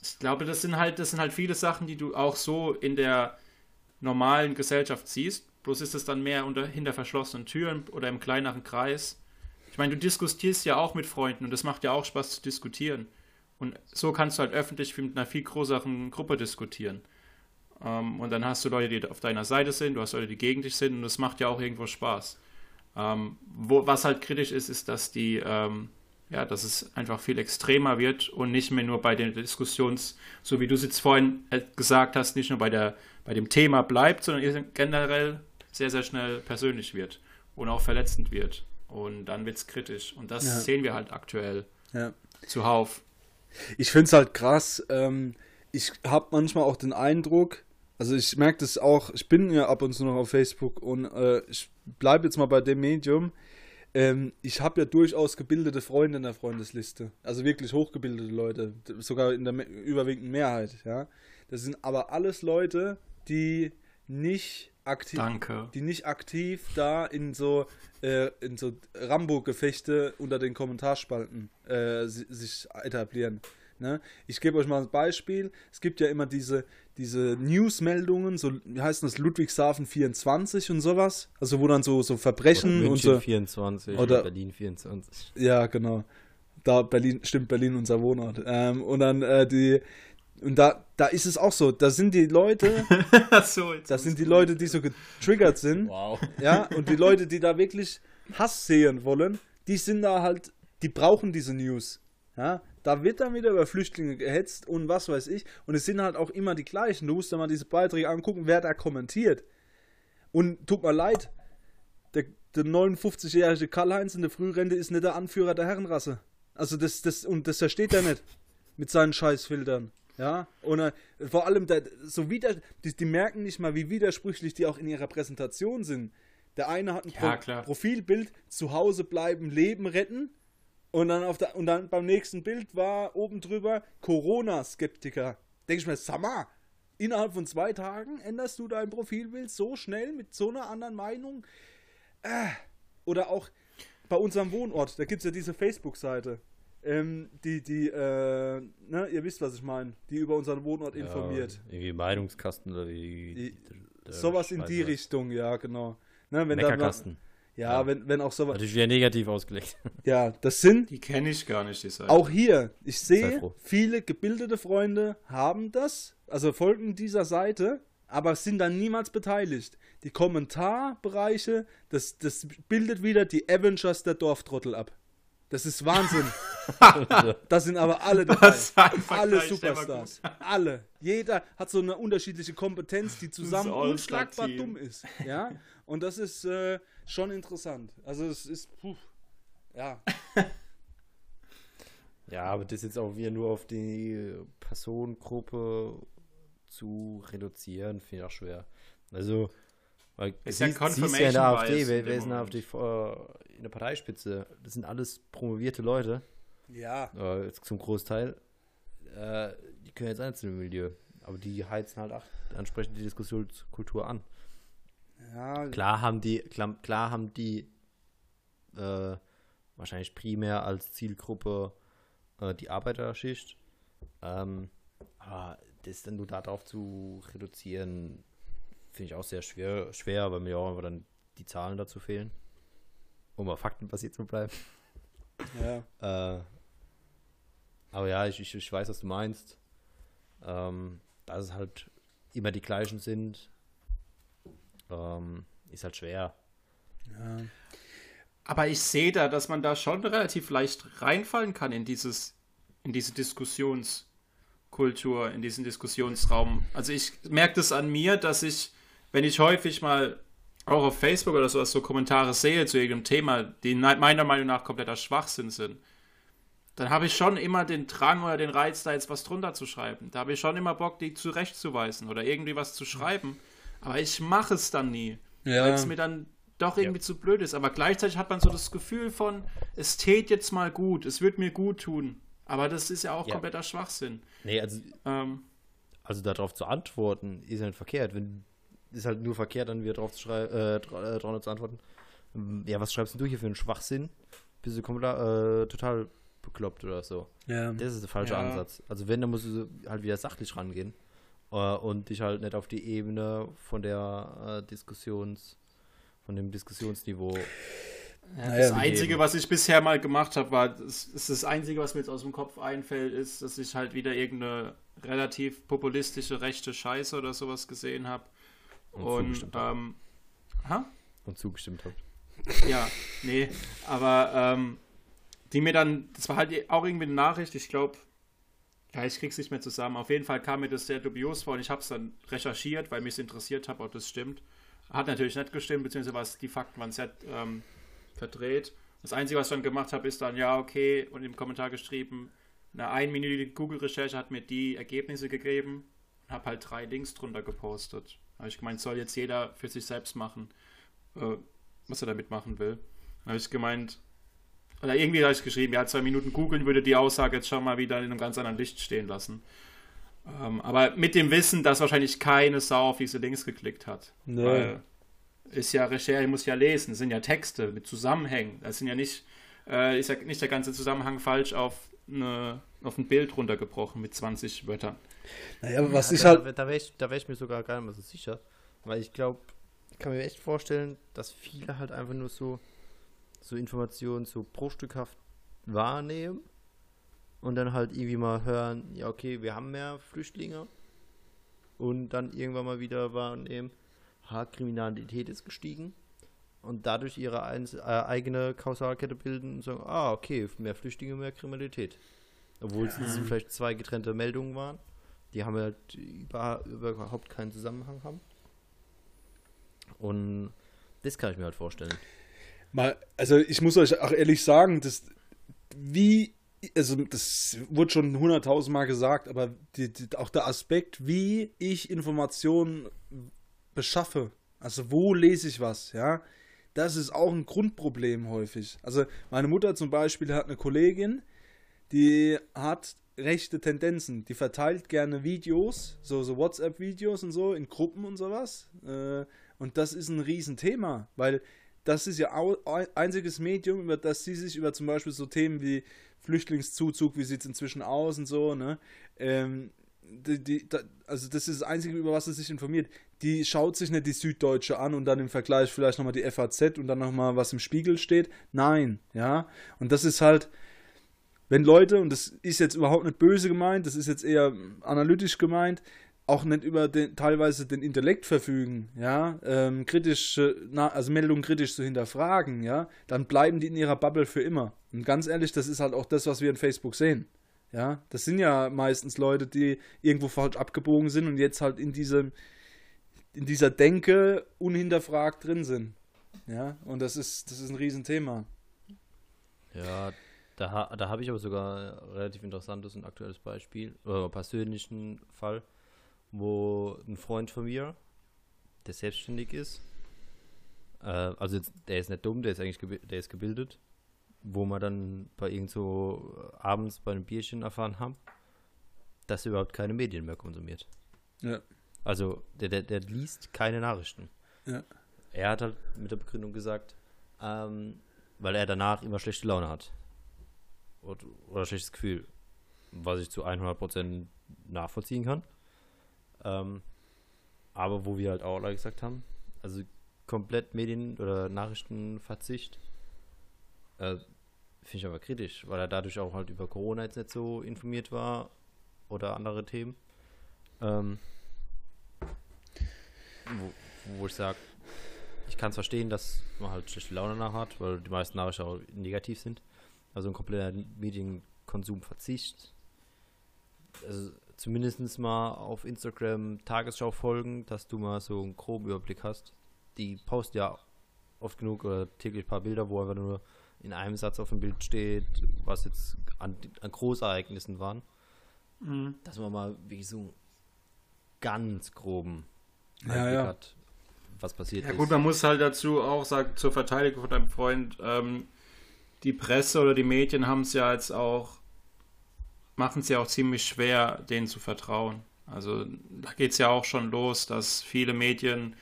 ich glaube, das sind halt, das sind halt viele Sachen, die du auch so in der normalen Gesellschaft siehst. Bloß ist es dann mehr unter, hinter verschlossenen Türen oder im kleineren Kreis. Ich meine, du diskutierst ja auch mit Freunden und es macht ja auch Spaß zu diskutieren. Und so kannst du halt öffentlich mit einer viel größeren Gruppe diskutieren. Ähm, und dann hast du Leute, die auf deiner Seite sind, du hast Leute, die gegen dich sind und das macht ja auch irgendwo Spaß. Ähm, wo, was halt kritisch ist, ist, dass die, ähm, ja, dass es einfach viel extremer wird und nicht mehr nur bei den Diskussions, so wie du es jetzt vorhin äh, gesagt hast, nicht nur bei der, bei dem Thema bleibt, sondern generell sehr, sehr schnell persönlich wird und auch verletzend wird. Und dann wird es kritisch. Und das Ja. sehen wir halt aktuell Ja. zuhauf. Ich finde es halt krass. Ähm, ich habe manchmal auch den Eindruck, also ich merke das auch, ich bin ja ab und zu noch auf Facebook und äh, ich bleibe jetzt mal bei dem Medium. Ähm, ich habe ja durchaus gebildete Freunde in der Freundesliste. Also wirklich hochgebildete Leute. Sogar in der überwiegenden Mehrheit, ja. Das sind aber alles Leute, die nicht aktiv Danke. die nicht aktiv da in so äh, in so Rambo-Gefechte unter den Kommentarspalten äh, si- sich etablieren. Ne? Ich gebe euch mal ein Beispiel. Es gibt ja immer diese, diese News-Meldungen, so wie heißt das, Ludwigshafen 24 und sowas. Also wo dann so, so Verbrechen Oder und München so. 24 Oder- Berlin 24. Ja, genau. Da Berlin, stimmt Berlin unser Wohnort. Ähm, und dann äh, die, und da, da ist es auch so, da sind die Leute, so, das sind die Leute, die so getriggert sind. Wow. Ja, und die Leute, die da wirklich Hass sehen wollen, die sind da halt, die brauchen diese News. Ja, da wird dann wieder über Flüchtlinge gehetzt und was weiß ich. Und es sind halt auch immer die gleichen. Du musst dir mal diese Beiträge angucken, wer da kommentiert. Und tut mir leid, der, der 59-jährige Karl-Heinz in der Frührente ist nicht der Anführer der Herrenrasse. Also das, das, und das versteht er nicht. Mit seinen Scheißfiltern. Ja, und äh, vor allem, der, so wieder, die, die merken nicht mal, wie widersprüchlich die auch in ihrer Präsentation sind. Der eine hat ein Ja, klar. Profilbild, zu Hause bleiben, Leben retten. Und dann, auf der, und dann beim nächsten Bild war oben drüber Corona-Skeptiker. Denke ich mir, mal, innerhalb von zwei Tagen änderst du dein Profilbild so schnell mit so einer anderen Meinung? Äh. Oder auch bei unserem Wohnort, da gibt es ja diese Facebook-Seite. Ähm, die, die, äh, ne, ihr wisst, was ich meine, die über unseren Wohnort informiert. Ja, irgendwie Meinungskasten oder wie. Sowas in die. Richtung, ja, genau. Ne, wenn da mal, Meckerkasten. ja, wenn, wenn auch sowas. Natürlich wieder negativ ausgelegt. Ja, das sind Die kenne ich gar nicht, die Seite. Auch hier, ich sehe, viele gebildete Freunde haben das, also folgen dieser Seite, aber sind dann niemals beteiligt. Die Kommentarbereiche, das, das bildet wieder die Avengers der Dorftrottel ab. Das ist Wahnsinn. das sind aber alle dabei. Alle Superstars. Alle. Jeder hat so eine unterschiedliche Kompetenz, die zusammen unschlagbar dumm ist. Ja? Und das ist äh, schon interessant. Also es ist, puh, ja. Ja, aber das jetzt auch wieder nur auf die Personengruppe zu reduzieren, finde ich auch schwer. Also, weil Ist ja siehst, siehst ja in der Confirmation AfD, wer, in wer ist in der. AfD vor, in der Parteispitze? Das sind alles promovierte Leute, Ja. äh, zum Großteil. Äh, die können jetzt einzeln im Milieu, aber die heizen halt auch entsprechend die Diskussionskultur an. Ja, Klar haben die, klar, klar haben die äh, wahrscheinlich primär als Zielgruppe äh, die Arbeiterschicht. Ähm, aber das dann nur darauf zu reduzieren, finde ich auch sehr schwer, schwer, weil mir auch einfach dann die Zahlen dazu fehlen. Um mal faktenbasiert zu bleiben. ja. Äh, aber ja, ich, ich, ich weiß, was du meinst. Ähm, dass es halt immer die gleichen sind, ähm, ist halt schwer. ja. Aber ich sehe da, dass man da schon relativ leicht reinfallen kann in dieses, in diese Diskussionskultur, in diesen Diskussionsraum. Also ich merke das an mir, dass ich, wenn ich häufig mal auch auf Facebook oder sowas so Kommentare sehe zu irgendeinem Thema, die meiner Meinung nach kompletter Schwachsinn sind, dann habe ich schon immer den Drang oder den Reiz, da jetzt was drunter zu schreiben. Da habe ich schon immer Bock, die zurechtzuweisen oder irgendwie was zu schreiben. Aber ich mache es dann nie Ja. weil es mir dann doch irgendwie zu blöd ist. Aber gleichzeitig hat man so das Gefühl von, es tät jetzt mal gut, es wird mir gut tun. Aber das ist ja auch Ja. kompletter Schwachsinn. Nee, also, Ähm, also darauf zu antworten, ist ja nicht verkehrt. Wenn, ist halt nur verkehrt, dann wieder drauf zu äh, dra- äh, drauf zu antworten. Ähm, Ja, was schreibst denn du hier für einen Schwachsinn? Bist du komplett, äh, total bekloppt oder so? Ja. Das ist der falsche Ja. Ansatz. Also wenn, dann musst du halt wieder sachlich rangehen. Äh, und dich halt nicht auf die Ebene von der äh, Diskussions, von dem Diskussionsniveau. Naja, das wie Einzige, was ich bisher mal gemacht habe, war, das ist das Einzige, was mir jetzt aus dem Kopf einfällt, ist, dass ich halt wieder irgendeine relativ populistische rechte Scheiße oder sowas gesehen habe. Und Und, zugestimmt ähm, ha? Und zugestimmt habt. Ja, nee, aber ähm, die mir dann, das war halt auch irgendwie eine Nachricht, ich glaube, ja, ich krieg's nicht mehr zusammen. Auf jeden Fall kam mir das sehr dubios vor und ich habe es dann recherchiert, weil mich es interessiert hat, ob das stimmt. Hat natürlich nicht gestimmt, beziehungsweise die Fakten waren sehr ähm, verdreht. Das Einzige, was ich dann gemacht habe, ist dann, ja, okay, und im Kommentar geschrieben, eine einminütige Google-Recherche hat mir die Ergebnisse gegeben und habe halt drei Links drunter gepostet. Habe ich gemeint, soll jetzt jeder für sich selbst machen, äh, was er damit machen will. Habe ich gemeint, oder irgendwie habe ich geschrieben, ja, zwei Minuten googeln würde die Aussage jetzt schon mal wieder in einem ganz anderen Licht stehen lassen. Ähm, aber mit dem Wissen, dass wahrscheinlich keine Sau auf diese Links geklickt hat. Nee. Weil ist ja Recherche, muss ja lesen, das sind ja Texte mit Zusammenhängen. Das sind ja nicht, äh, ist ja nicht der ganze Zusammenhang falsch auf, eine, auf ein Bild runtergebrochen mit 20 Wörtern. Naja, aber was Ja, ich da, halt. Da wäre ich, da wär ich mir sogar gar nicht mehr so sicher. Weil ich glaube, ich kann mir echt vorstellen, dass viele halt einfach nur so, so Informationen so bruchstückhaft wahrnehmen und dann halt irgendwie mal hören, ja okay, wir haben mehr Flüchtlinge und dann irgendwann mal wieder wahrnehmen, ha, Kriminalität ist gestiegen und dadurch ihre eins, äh, eigene Kausalkette bilden und sagen, ah okay, mehr Flüchtlinge, mehr Kriminalität. Obwohl es Ja. vielleicht zwei getrennte Meldungen waren. Die haben halt über, überhaupt keinen Zusammenhang haben. Und das kann ich mir halt vorstellen. Mal, also ich muss euch auch ehrlich sagen, dass wie, also das wurde schon hunderttausendmal gesagt, aber die, die, auch der Aspekt, wie ich Informationen beschaffe, also wo lese ich was, ja, das ist auch ein Grundproblem häufig. Also meine Mutter zum Beispiel hat eine Kollegin, die hat rechte Tendenzen. Die verteilt gerne Videos, so, so WhatsApp-Videos und so, in Gruppen und sowas. Äh, und das ist ein Riesenthema, weil das ist ein einziges Medium, über das sie sich über zum Beispiel so Themen wie Flüchtlingszuzug, wie sieht es inzwischen aus und so, ne? Ähm, die, die, da, also das ist das Einzige, über was sie sich informiert. Die schaut sich nicht die Süddeutsche an und dann im Vergleich vielleicht nochmal die FAZ und dann nochmal, was im Spiegel steht. Nein, ja. Und das ist halt, wenn Leute, und das ist jetzt überhaupt nicht böse gemeint, das ist jetzt eher analytisch gemeint, auch nicht über den, teilweise den Intellekt verfügen, ja, ähm, kritische, na, also Meldungen kritisch zu hinterfragen, ja, dann bleiben die in ihrer Bubble für immer. Und ganz ehrlich, das ist halt auch das, was wir in Facebook sehen. Ja, das sind ja meistens Leute, die irgendwo falsch abgebogen sind und jetzt halt in diesem, in dieser Denke unhinterfragt drin sind. Ja, und das ist, das ist ein Riesenthema. Ja, da, da habe ich aber sogar ein relativ interessantes und aktuelles Beispiel, oder persönlichen Fall, wo ein Freund von mir, der selbstständig ist, äh, also jetzt, der ist nicht dumm, der ist eigentlich der ist gebildet, wo wir dann bei irgend so äh, abends bei einem Bierchen erfahren haben, dass er überhaupt keine Medien mehr konsumiert. Ja. Also der, der, der liest keine Nachrichten. Ja. Er hat halt mit der Begründung gesagt, ähm, weil er danach immer schlechte Laune hat. Oder, oder schlechtes Gefühl. Was ich zu 100% nachvollziehen kann. Ähm, aber wo wir halt auch alle gesagt haben, also komplett Medien- oder Nachrichtenverzicht, äh, finde ich aber kritisch, weil er dadurch auch halt über Corona jetzt nicht so informiert war oder andere Themen. Ähm, wo, wo ich sage, ich kann es verstehen, dass man halt schlechte Laune nach hat, weil die meisten Nachrichten auch negativ sind. Also ein kompletter Medienkonsumverzicht. Also zumindest mal auf Instagram Tagesschau folgen, dass du mal so einen groben Überblick hast. Die posten ja oft genug oder täglich ein paar Bilder, wo einfach nur in einem Satz auf dem Bild steht, was jetzt an, an Großereignissen waren. Mhm. Dass man mal wirklich so einen ganz groben Ja, Einblick ja. hat, was passiert Ja ist. gut, man muss halt dazu auch sagen, zur Verteidigung von deinem Freund, ähm, die Presse oder die Medien haben es ja jetzt auch, machen es ja auch ziemlich schwer, denen zu vertrauen. Also da geht es ja auch schon los, dass viele Medien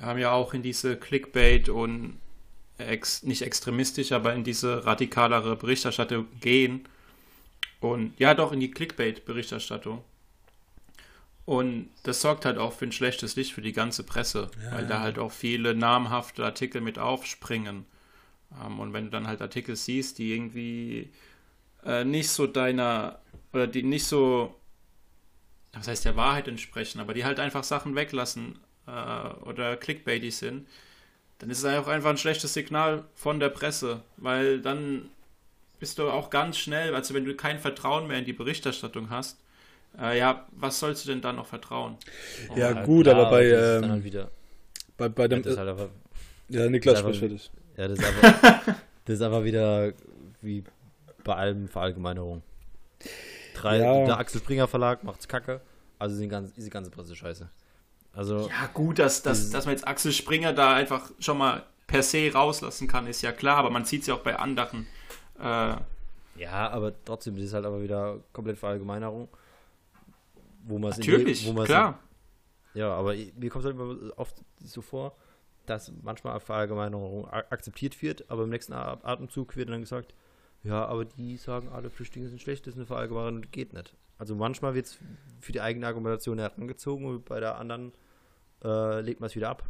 haben ja auch in diese Clickbait und ex, nicht extremistisch, aber in diese radikalere Berichterstattung gehen. Und ja, doch in die Clickbait-Berichterstattung. Und das sorgt halt auch für ein schlechtes Licht für die ganze Presse, ja, weil da halt auch viele namhafte Artikel mit aufspringen. Ähm, und wenn du dann halt Artikel siehst, die irgendwie äh, nicht so deiner, oder die nicht so, was heißt der Wahrheit entsprechen, aber die halt einfach Sachen weglassen äh, oder clickbaity sind, dann ist es auch einfach ein schlechtes Signal von der Presse, weil dann bist du auch ganz schnell, also wenn du kein Vertrauen mehr in die Berichterstattung hast, äh, ja, was sollst du denn dann noch vertrauen? Ja, halt gut, aber bei, ähm, halt wieder, bei, bei dem. Ja, halt aber, ja Niklas, sprich fertig. Ja, das ist, aber, das ist aber wieder wie bei allem Verallgemeinerung. Drei, ja. Der Axel Springer Verlag macht's kacke, also ist die ganze, ist die ganze Presse scheiße. Also, ja, gut, dass, dass, dass man jetzt Axel Springer da einfach schon mal per se rauslassen kann, ist ja klar, aber man sieht es ja auch bei anderen. Äh, ja, aber trotzdem, das ist halt aber wieder komplett Verallgemeinerung wo man Natürlich, wo klar. In, ja, aber mir kommt es halt immer oft so vor, dass manchmal Verallgemeinerung akzeptiert wird, aber im nächsten Atemzug wird dann gesagt, ja, aber die sagen, alle Flüchtlinge sind schlecht, das ist eine Verallgemeinerung, geht nicht. Also manchmal wird es für die eigene Argumentation herangezogen und bei der anderen äh, legt man es wieder ab.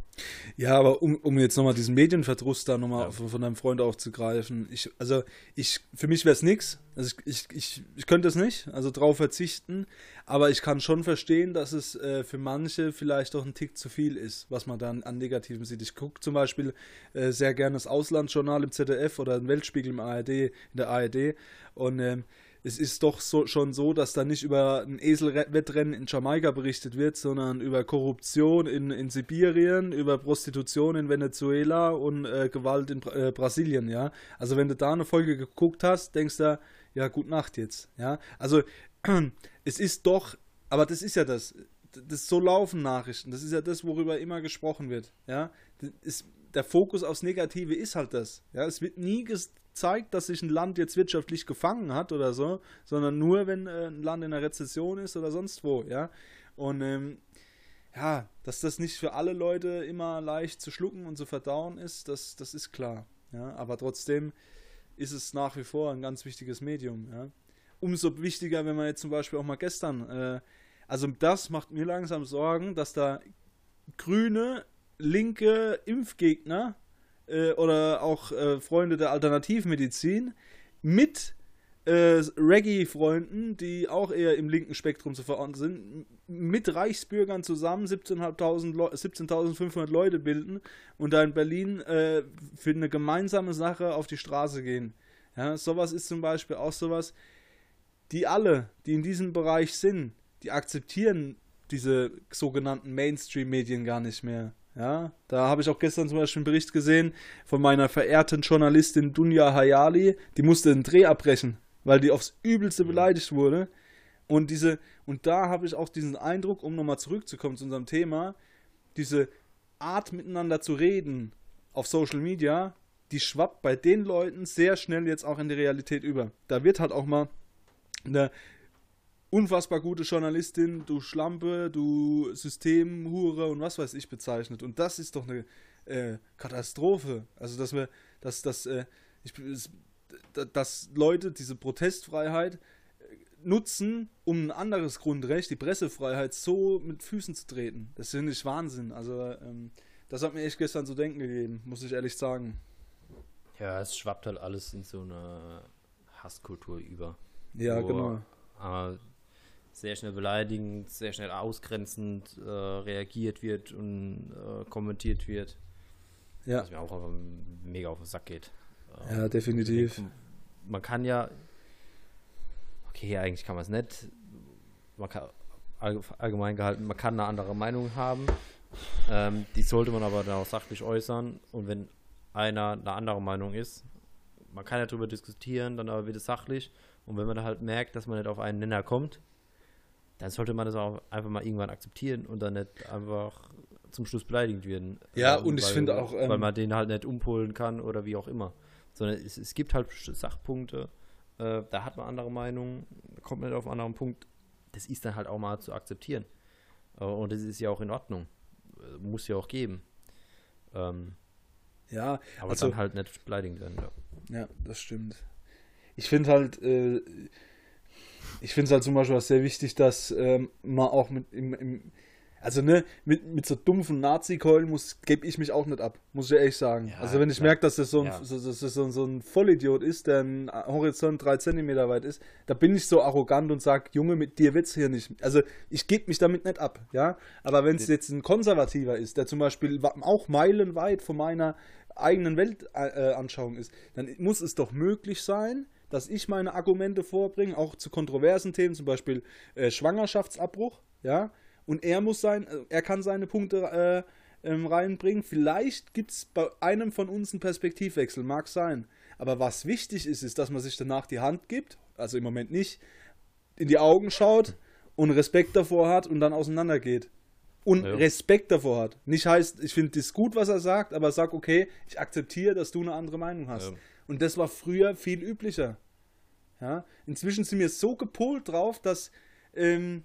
Ja, aber um, um jetzt nochmal diesen Medienverdruss da nochmal ja. von, von deinem Freund aufzugreifen, ich, also ich, für mich wäre es nichts. Also ich, ich, ich, ich könnte es nicht, also drauf verzichten, aber ich kann schon verstehen, dass es äh, für manche vielleicht doch ein Tick zu viel ist, was man dann an Negativen sieht. Ich gucke zum Beispiel äh, sehr gerne das Auslandsjournal im ZDF oder den Weltspiegel im ARD, in der ARD und ähm, es ist doch so, schon so, dass da nicht über ein Eselwettrennen in Jamaika berichtet wird, sondern über Korruption in, in Sibirien, über Prostitution in Venezuela und äh, Gewalt in äh, Brasilien, ja. Also wenn du da eine Folge geguckt hast, denkst du, ja, gut Nacht jetzt, ja. Also es ist doch, aber das ist ja das, das so laufen Nachrichten, das ist ja das, worüber immer gesprochen wird, ja. Das ist, der Fokus aufs Negative ist halt das, ja. Es wird nie zeigt, dass sich ein Land jetzt wirtschaftlich gefangen hat oder so, sondern nur, wenn äh, ein Land in einer Rezession ist oder sonst wo, ja. Und ähm, ja, dass das nicht für alle Leute immer leicht zu schlucken und zu verdauen ist, das, das ist klar. Ja, aber trotzdem ist es nach wie vor ein ganz wichtiges Medium. Ja. Umso wichtiger, wenn man jetzt zum Beispiel auch mal gestern, äh, also das macht mir langsam Sorgen, dass da grüne, linke Impfgegner äh, oder auch äh, Freunde der Alternativmedizin mit äh, Reggae-Freunden, die auch eher im linken Spektrum zu verorten sind, mit Reichsbürgern zusammen 17.500 17 Leute bilden und da in Berlin äh, für eine gemeinsame Sache auf die Straße gehen. Ja, sowas ist zum Beispiel auch sowas, die alle, die in diesem Bereich sind, die akzeptieren diese sogenannten Mainstream-Medien gar nicht mehr. Ja, da habe ich auch gestern zum Beispiel einen Bericht gesehen von meiner verehrten Journalistin Dunja Hayali, die musste einen Dreh abbrechen, weil die aufs Übelste beleidigt wurde. Und diese, und da habe ich auch diesen Eindruck, um nochmal zurückzukommen zu unserem Thema, diese Art miteinander zu reden auf Social Media, die schwappt bei den Leuten sehr schnell jetzt auch in die Realität über. Da wird halt auch mal eine unfassbar gute Journalistin, du Schlampe, du Systemhure und was weiß ich bezeichnet. Und das ist doch eine äh, Katastrophe. Also, dass wir, dass, dass, äh, ich, dass Leute diese Protestfreiheit äh, nutzen, um ein anderes Grundrecht, die Pressefreiheit, so mit Füßen zu treten. Das finde ich Wahnsinn. Also, ähm, das hat mir echt gestern zu denken gegeben, muss ich ehrlich sagen. Ja, es schwappt halt alles in so eine Hasskultur über. Ja, genau. Aber sehr schnell beleidigend, sehr schnell ausgrenzend äh, reagiert wird und äh, kommentiert wird. Ja. Was mir auch mega auf den Sack geht. Ähm, ja, definitiv. Man kann ja, okay, eigentlich kann man es nicht, man kann allgemein gehalten, man kann eine andere Meinung haben. Ähm, die sollte man aber dann auch sachlich äußern. Und wenn einer eine andere Meinung ist, man kann ja darüber diskutieren, dann aber wieder sachlich. Und wenn man halt merkt, dass man nicht auf einen Nenner kommt, dann sollte man das auch einfach mal irgendwann akzeptieren und dann nicht einfach zum Schluss beleidigend werden. Ja, ähm, und ich finde auch. Ähm, weil man den halt nicht umpolen kann oder wie auch immer. Sondern es, es gibt halt Sachpunkte, äh, da hat man andere Meinungen, kommt nicht auf einen anderen Punkt. Das ist dann halt auch mal zu akzeptieren. Äh, und das ist ja auch in Ordnung. Äh, Muss ja auch geben. Ähm, Ja, aber Also- dann halt nicht beleidigend werden. Ja. Ja, das stimmt. Ich finde halt, äh, ich finde es halt zum Beispiel auch sehr wichtig, dass ähm, man auch mit im, im also ne, mit, mit so dumpfen Nazi-Keulen muss, gebe ich mich auch nicht ab, muss ich ehrlich sagen. Ja, also wenn ich merke, dass das so ein, Ja. so, das so, ein- so ein Vollidiot ist, der ein Horizont drei Zentimeter weit ist, da bin ich so arrogant und sage, Junge, mit dir wird's hier nicht. Also ich gebe mich damit nicht ab, ja. Aber wenn es jetzt ein Konservativer ist, der zum Beispiel auch meilenweit von meiner eigenen Weltanschauung ist, dann muss es doch möglich sein, dass ich meine Argumente vorbringe, auch zu kontroversen Themen, zum Beispiel äh, Schwangerschaftsabbruch, ja, und er muss sein, äh, er kann seine Punkte äh, ähm, reinbringen. Vielleicht gibt es bei einem von uns einen Perspektivwechsel, mag sein. Aber was wichtig ist, ist, dass man sich danach die Hand gibt, also im Moment nicht, in die Augen schaut und Respekt davor hat und dann auseinandergeht. Und Ja. Respekt davor hat. Nicht heißt, ich finde das gut, was er sagt, aber sag, okay, ich akzeptiere, dass du eine andere Meinung hast. Ja. Und das war früher viel üblicher. Ja? Inzwischen sind wir so gepolt drauf, dass ähm,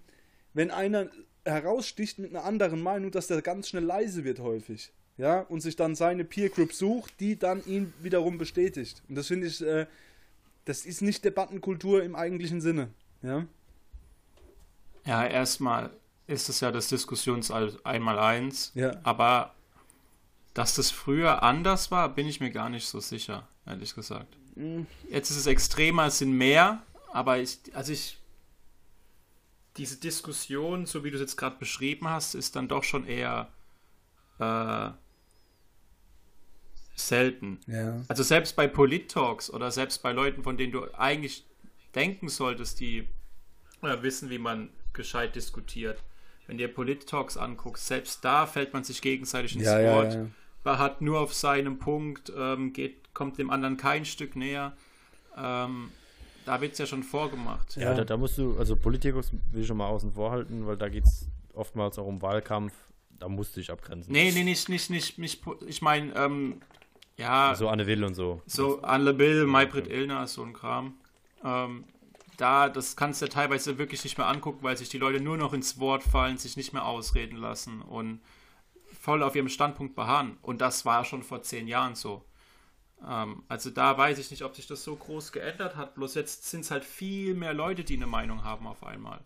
wenn einer heraussticht mit einer anderen Meinung, dass der ganz schnell leise wird häufig. Ja, und sich dann seine Peer Group sucht, die dann ihn wiederum bestätigt. Und das finde ich, äh, das ist nicht Debattenkultur im eigentlichen Sinne. Ja, Ja, erstmal ist es ja das Diskussions einmal-eins. Ja. Aber dass das früher anders war, bin ich mir gar nicht so sicher, ehrlich gesagt. Jetzt ist es extremer, es sind mehr, aber ich, also ich, diese Diskussion, so wie du es jetzt gerade beschrieben hast, ist dann doch schon eher äh, selten. ja. Also selbst bei Polit-Talks oder selbst bei Leuten, von denen du eigentlich denken solltest, die äh, wissen, wie man gescheit diskutiert. Wenn dir Polit-Talks anguckst, selbst da fällt man sich gegenseitig ins Ja, ja, Wort. ja. Man hat nur auf seinem Punkt, ähm, geht, kommt dem anderen kein Stück näher. Ähm, da wird es ja schon vorgemacht. Ja, da, da musst du, also Politikus will ich schon mal außen vor halten, weil da geht es oftmals auch um Wahlkampf. Da musst du dich abgrenzen. Nee, nee, nicht, nicht, nicht, nicht ich meine, ähm, ja, So Anne Will und so. So, Anne Bill, Maybrit Illner, so ein Kram. Ähm, da, das kannst du teilweise wirklich nicht mehr angucken, weil sich die Leute nur noch ins Wort fallen, sich nicht mehr ausreden lassen und voll auf ihrem Standpunkt beharren. Und das war schon vor zehn Jahren so. Ähm, also da weiß ich nicht, ob sich das so groß geändert hat. Bloß jetzt sind es halt viel mehr Leute, die eine Meinung haben auf einmal.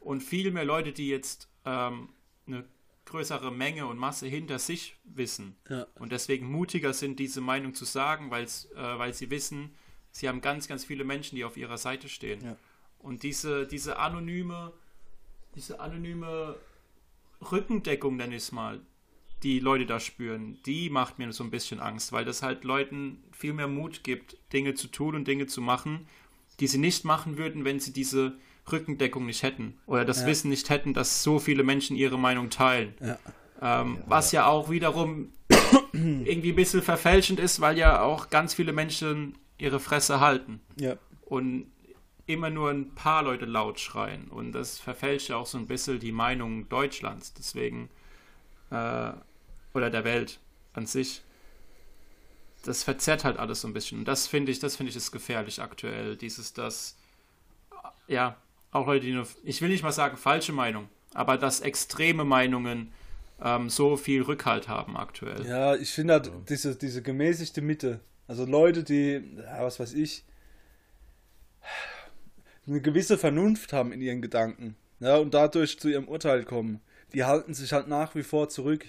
Und viel mehr Leute, die jetzt ähm, eine größere Menge und Masse hinter sich wissen. Ja. Und deswegen mutiger sind, diese Meinung zu sagen, weil's, äh, weil sie wissen, sie haben ganz, ganz viele Menschen, die auf ihrer Seite stehen. Ja. Und diese, diese anonyme, diese anonyme Rückendeckung, nenne ich es mal, die Leute da spüren, die macht mir so ein bisschen Angst, weil das halt Leuten viel mehr Mut gibt, Dinge zu tun und Dinge zu machen, die sie nicht machen würden, wenn sie diese Rückendeckung nicht hätten oder das Ja. Wissen nicht hätten, dass so viele Menschen ihre Meinung teilen. Ja. Ähm, was ja auch wiederum irgendwie ein bisschen verfälschend ist, weil ja auch ganz viele Menschen ihre Fresse halten Ja. und immer nur ein paar Leute laut schreien. Und das verfälscht ja auch so ein bisschen die Meinung Deutschlands. Deswegen, äh, oder der Welt an sich. Das verzerrt halt alles so ein bisschen. Und das finde ich, das finde ich ist gefährlich aktuell. Dieses, das, ja, auch Leute, die nur, ich will nicht mal sagen falsche Meinung, aber dass extreme Meinungen ähm, so viel Rückhalt haben aktuell. Ja, ich finde halt diese, diese gemäßigte Mitte. Also Leute, die, ja, was weiß ich, eine gewisse Vernunft haben in ihren Gedanken. Ja, und dadurch zu ihrem Urteil kommen. Die halten sich halt nach wie vor zurück.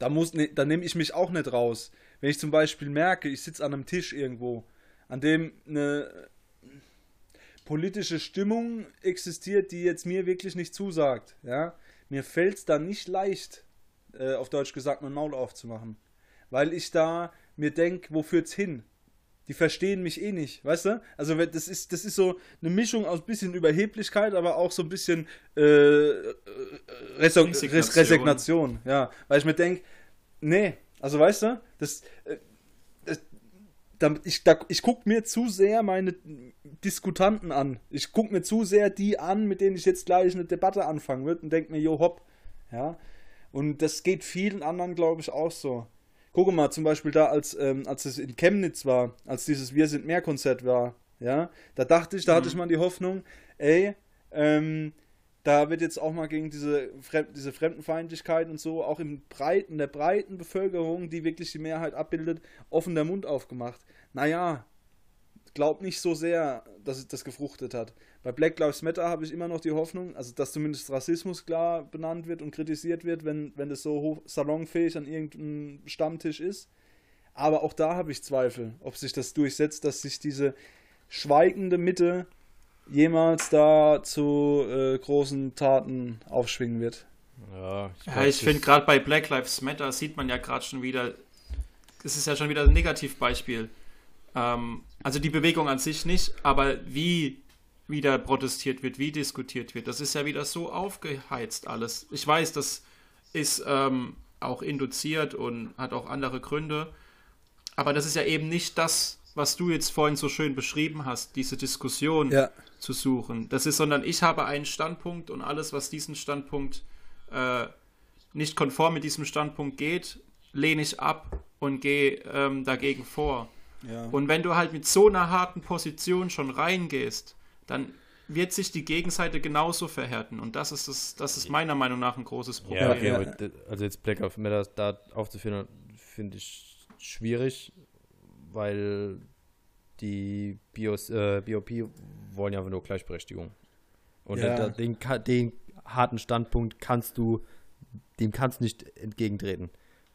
Da, ne, da nehme ich mich auch nicht raus. Wenn ich zum Beispiel merke, ich sitze an einem Tisch irgendwo, an dem eine politische Stimmung existiert, die jetzt mir wirklich nicht zusagt. Ja? Mir fällt es da nicht leicht, äh, auf Deutsch gesagt, mein Maul aufzumachen. Weil ich da mir denke, wo führt's hin? Die verstehen mich eh nicht, weißt du? Also das ist, das ist so eine Mischung aus bisschen Überheblichkeit, aber auch so ein bisschen äh, äh, Reso Resignation. Res Resignation. Ja, weil ich mir denke, nee, also weißt du, das, äh, das da, ich, da, ich gucke mir zu sehr meine Diskutanten an. Ich gucke mir zu sehr die an, mit denen ich jetzt gleich eine Debatte anfangen würde und denke mir, jo hopp. Ja. Und das geht vielen anderen, glaube ich, auch so. Gucke mal, zum Beispiel da, als, ähm, als es in Chemnitz war, als dieses Wir sind mehr Konzert war, ja, da dachte ich, da hatte ich mal die Hoffnung, ey, ähm, da wird jetzt auch mal gegen diese, Fremd diese Fremdenfeindlichkeit und so, auch im breiten, der breiten Bevölkerung, die wirklich die Mehrheit abbildet, offen der Mund aufgemacht. Naja, glaub nicht so sehr, dass es das gefruchtet hat. Bei Black Lives Matter habe ich immer noch die Hoffnung, also dass zumindest Rassismus klar benannt wird und kritisiert wird, wenn, wenn das so hoch, salonfähig an irgendeinem Stammtisch ist. Aber auch da habe ich Zweifel, ob sich das durchsetzt, dass sich diese schweigende Mitte jemals da zu äh, großen Taten aufschwingen wird. Ja, ich, ja, ich finde gerade bei Black Lives Matter sieht man ja gerade schon wieder, es ist ja schon wieder ein Negativbeispiel. Ähm, also die Bewegung an sich nicht, aber wie wieder protestiert wird, wie diskutiert wird, das ist ja wieder so aufgeheizt alles. Ich weiß, das ist ähm, auch induziert und hat auch andere Gründe, aber das ist ja eben nicht das, was du jetzt vorhin so schön beschrieben hast, diese Diskussion ja. zu suchen. Das ist, sondern ich habe einen Standpunkt und alles, was diesen Standpunkt äh, nicht konform mit diesem Standpunkt geht, lehne ich ab und gehe ähm, dagegen vor. Ja. Und wenn du halt mit so einer harten Position schon reingehst, dann wird sich die Gegenseite genauso verhärten. Und das ist das, das ist meiner Meinung nach ein großes Problem. Ja, okay, ja. also jetzt Black of Matter da aufzuführen, finde ich schwierig, weil die BOS, äh, BOP wollen ja nur Gleichberechtigung. Und ja. den, den, harten Standpunkt kannst du, dem kannst du nicht entgegentreten.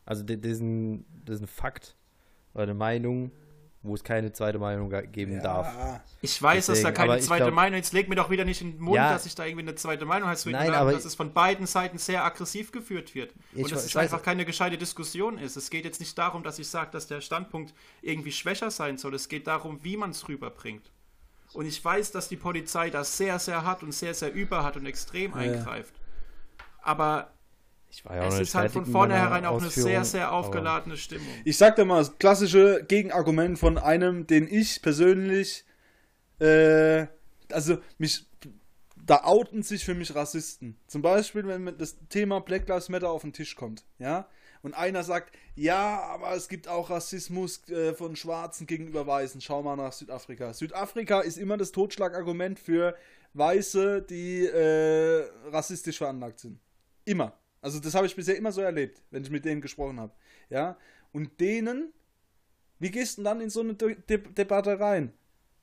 Also diesen, diesen Fakt oder eine Meinung, wo es keine zweite Meinung geben ja. darf. Ich weiß, Deswegen, dass da keine zweite glaub, Meinung Jetzt leg mir doch wieder nicht in den Mund, ja, dass ich da irgendwie eine zweite Meinung habe. Nein, aber dass es von beiden Seiten sehr aggressiv geführt wird. Und dass es einfach keine gescheite Diskussion ist. Es geht jetzt nicht darum, dass ich sage, dass der Standpunkt irgendwie schwächer sein soll. Es geht darum, wie man es rüberbringt. Und ich weiß, dass die Polizei da sehr, sehr hart und sehr, sehr überhart und extrem ja. eingreift. Aber ja es ist halt von vornherein auch eine sehr, sehr aufgeladene Stimmung. Ich sag dir mal, das klassische Gegenargument von einem, den ich persönlich, äh, also mich, da outen sich für mich Rassisten. Zum Beispiel, wenn das Thema Black Lives Matter auf den Tisch kommt, ja, und einer sagt, ja, aber es gibt auch Rassismus äh, von Schwarzen gegenüber Weißen. Schau mal nach Südafrika. Südafrika ist immer das Totschlagargument für Weiße, die äh, rassistisch veranlagt sind. Immer. Also das habe ich bisher immer so erlebt, wenn ich mit denen gesprochen habe. Ja, und denen, wie gehst du dann in so eine De De Debatte rein?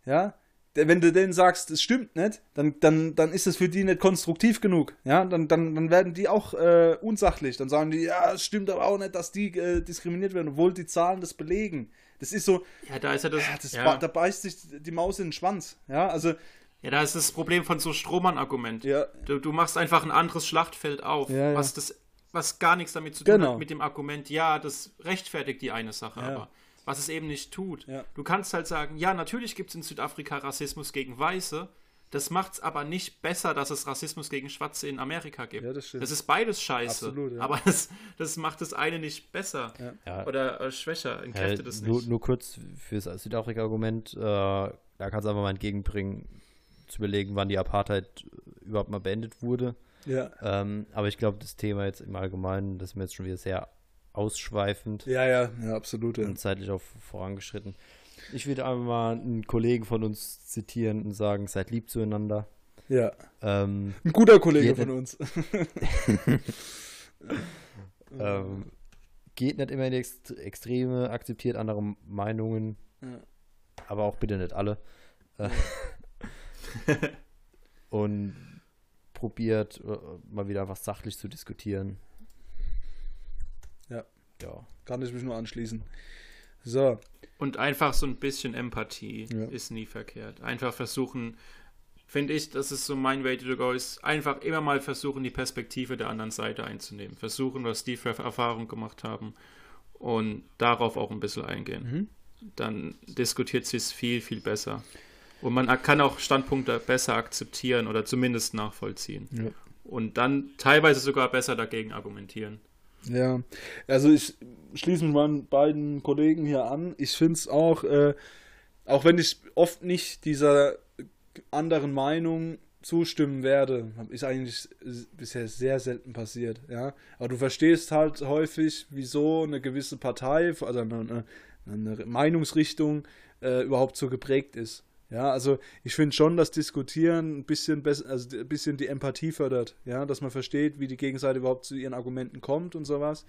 Ja, wenn du denen sagst, es stimmt nicht, dann, dann, dann ist es für die nicht konstruktiv genug. Ja, dann, dann, dann werden die auch äh, unsachlich. Dann sagen die, ja, es stimmt aber auch nicht, dass die äh, diskriminiert werden, obwohl die Zahlen das belegen. Das ist so. Ja, da ist ja das. Ja, das ja. Da beißt sich die Maus in den Schwanz. Ja, also ja, da ist das Problem von so Strohmann-Argument. Ja. Du, du, machst einfach ein anderes Schlachtfeld auf, ja, ja. was das was gar nichts damit zu tun genau. hat mit dem Argument, ja, das rechtfertigt die eine Sache, ja. aber was es eben nicht tut. Ja. Du kannst halt sagen, ja, natürlich gibt es in Südafrika Rassismus gegen Weiße, das macht es aber nicht besser, dass es Rassismus gegen Schwarze in Amerika gibt. Ja, das, das, ist beieides scheiße. Absolut, ja. Aber das, das macht das eine nicht besser ja. oder äh, schwächer, entkräftet es nicht. Nur, nur kurz fürs Südafrika-Argument, äh, da kannst du einfach mal entgegenbringen, zu überlegen, wann die Apartheid überhaupt mal beendet wurde. Ja. Ähm, aber ich glaube, das Thema jetzt im Allgemeinen, das ist mir jetzt schon wieder sehr ausschweifend. Ja, ja, ja, absolut. Ja. Und zeitlich auch vorangeschritten. Ich würde einfach mal einen Kollegen von uns zitieren und sagen, seid lieb zueinander. Ja. Ähm, Ein guter Kollege von uns. ähm, geht nicht immer in die Extreme, akzeptiert andere Meinungen, ja. aber auch bitte nicht alle. Ja. und probiert, äh, mal wieder einfach sachlich zu diskutieren. Ja. Ja. Kann ich mich nur anschließen. So. Und einfach so ein bisschen Empathie ja. ist nie verkehrt. Einfach versuchen, finde ich, das ist so mein Way to go, ist einfach immer mal versuchen, die Perspektive der anderen Seite einzunehmen. Versuchen, was die für Erfahrungen gemacht haben und darauf auch ein bisschen eingehen. Mhm. Dann diskutiert sie es viel, viel besser. Und man kann auch Standpunkte besser akzeptieren oder zumindest nachvollziehen. Ja. Und dann teilweise sogar besser dagegen argumentieren. Ja, also ich schließe mich meinen beiden Kollegen hier an. Ich finde es auch, äh, auch wenn ich oft nicht dieser anderen Meinung zustimmen werde, ist eigentlich bisher sehr selten passiert, ja. Aber du verstehst halt häufig, wieso eine gewisse Partei, also eine, eine Meinungsrichtung äh, überhaupt so geprägt ist. Ja, also ich finde schon, dass Diskutieren ein bisschen besser, also ein bisschen die Empathie fördert, ja, dass man versteht, wie die Gegenseite überhaupt zu ihren Argumenten kommt und sowas.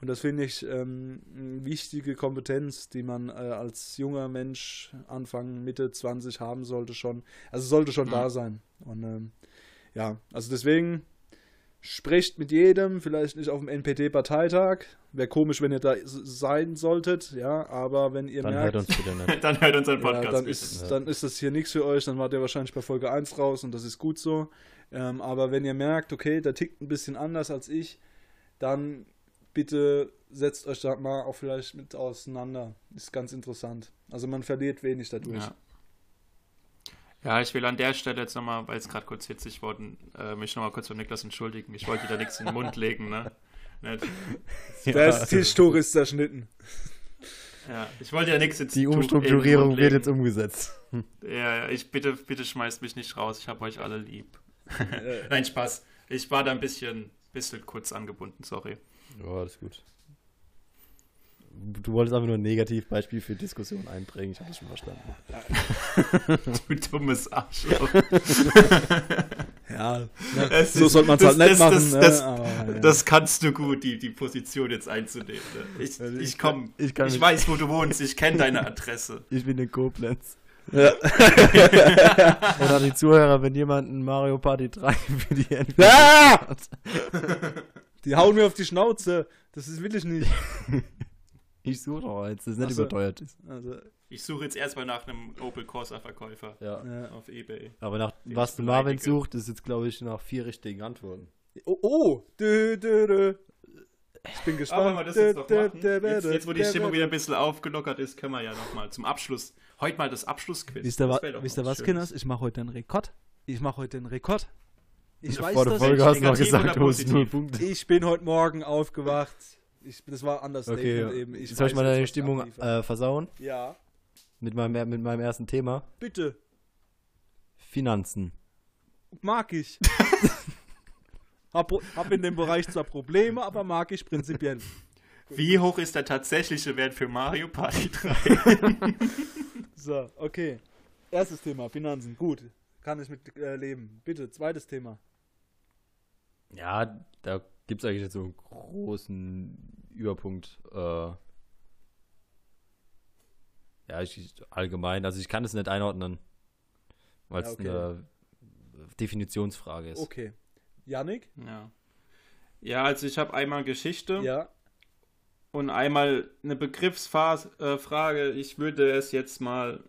Und das finde ich ähm, eine wichtige Kompetenz, die man äh, als junger Mensch Anfang, Mitte 20 haben sollte schon. Also sollte schon Mhm. da sein. Und ähm, ja, also deswegen sprecht mit jedem, vielleicht nicht auf dem NPD-Parteitag. Wäre komisch, wenn ihr da sein solltet, ja, aber wenn ihr Dann merkt, hört uns bitte nicht. Dann hört unseren ja, Podcast dann, bitte. ist, Ja. dann ist das hier nichts für euch, dann wart ihr wahrscheinlich bei Folge 1 raus und das ist gut so. Ähm, aber wenn ihr merkt, okay, der tickt ein bisschen anders als ich, dann bitte setzt euch da mal auch vielleicht mit auseinander. Ist ganz interessant. Also man verliert wenig dadurch. Ja. Ja, ich will an der Stelle jetzt nochmal, weil es gerade kurz hitzig worden, äh, mich nochmal kurz von Niklas entschuldigen. Ich wollte dir da nichts in den Mund legen, ne? Nicht. Der ist Tischtuch ist zerschnitten. Ja, ich wollte ja nichts ins Die Umstrukturierung wird jetzt umgesetzt. Ja, ja, ich bitte, bitte schmeißt mich nicht raus. Ich habe euch alle lieb. Nein, Spaß. Ich war da ein bisschen, bisschen kurz angebunden, sorry. Ja, das ist gut. Du wolltest einfach nur ein Negativbeispiel für Diskussion einbringen. Ich habe das schon verstanden. Du dummes Arschloch. ja, Es so sollte man es das- halt nicht das- machen. das- ne? das- Aber, ja. Das kannst du gut, die, die Position jetzt einzunehmen. Ne? Ich, Also ich ich komm, ich kann ich mich- weiß, wo du wohnst, ich kenne deine Adresse. Ich bin in Koblenz. Ja. Und an die Zuhörer, wenn jemand ein Mario Party 3 für die NPD Ah! hat. Die hauen mir auf die Schnauze. Das ist, will ich nicht. Ich suche doch eins, das nicht so. überteuert ist. Also, Ich suche jetzt erstmal nach einem Opel Corsa-Verkäufer Ja. ja. auf Ebay. Aber nach Den was Marvin sucht, ist jetzt, glaube ich, nach vier richtigen Antworten. Oh, oh. Dö, dö, dö. Ich bin Aber gespannt. wenn wir das jetzt noch machen, dö, dö, jetzt, jetzt wo die dö, Stimmung wieder ein bisschen aufgelockert ist, können wir ja nochmal zum Abschluss, heute mal das Abschlussquiz. Wisst ihr, was. Kinders? Ich mache heute einen Rekord. Ich mache heute einen Rekord. Ich weiß Vor der. Folge hast du noch gesagt, du positiv? null Punkte. Ich bin heute Morgen aufgewacht. Ich, das war anders Okay, eben. Ich soll ich mal deine was Stimmung äh, versauen? Ja, Mit meinem, mit meinem ersten Thema. bitte. Finanzen. Mag ich. hab, hab in dem Bereich zwar Probleme, aber mag ich prinzipiell. Wie hoch ist der tatsächliche Wert für Mario Party 3? So, okay. Erstes Thema, Finanzen. Gut. Kann ich mit äh, leben. Bitte, zweites Thema. Ja, da gibt es eigentlich jetzt so einen großen Überpunkt. Äh, ja, ich, allgemein, also ich kann es nicht einordnen, weil es Ja, okay. eine Definitionsfrage ist. Okay. Yannick? ja. ja, also ich habe einmal Geschichte Ja. und einmal eine Begriffsfrage. Ich würde es jetzt mal,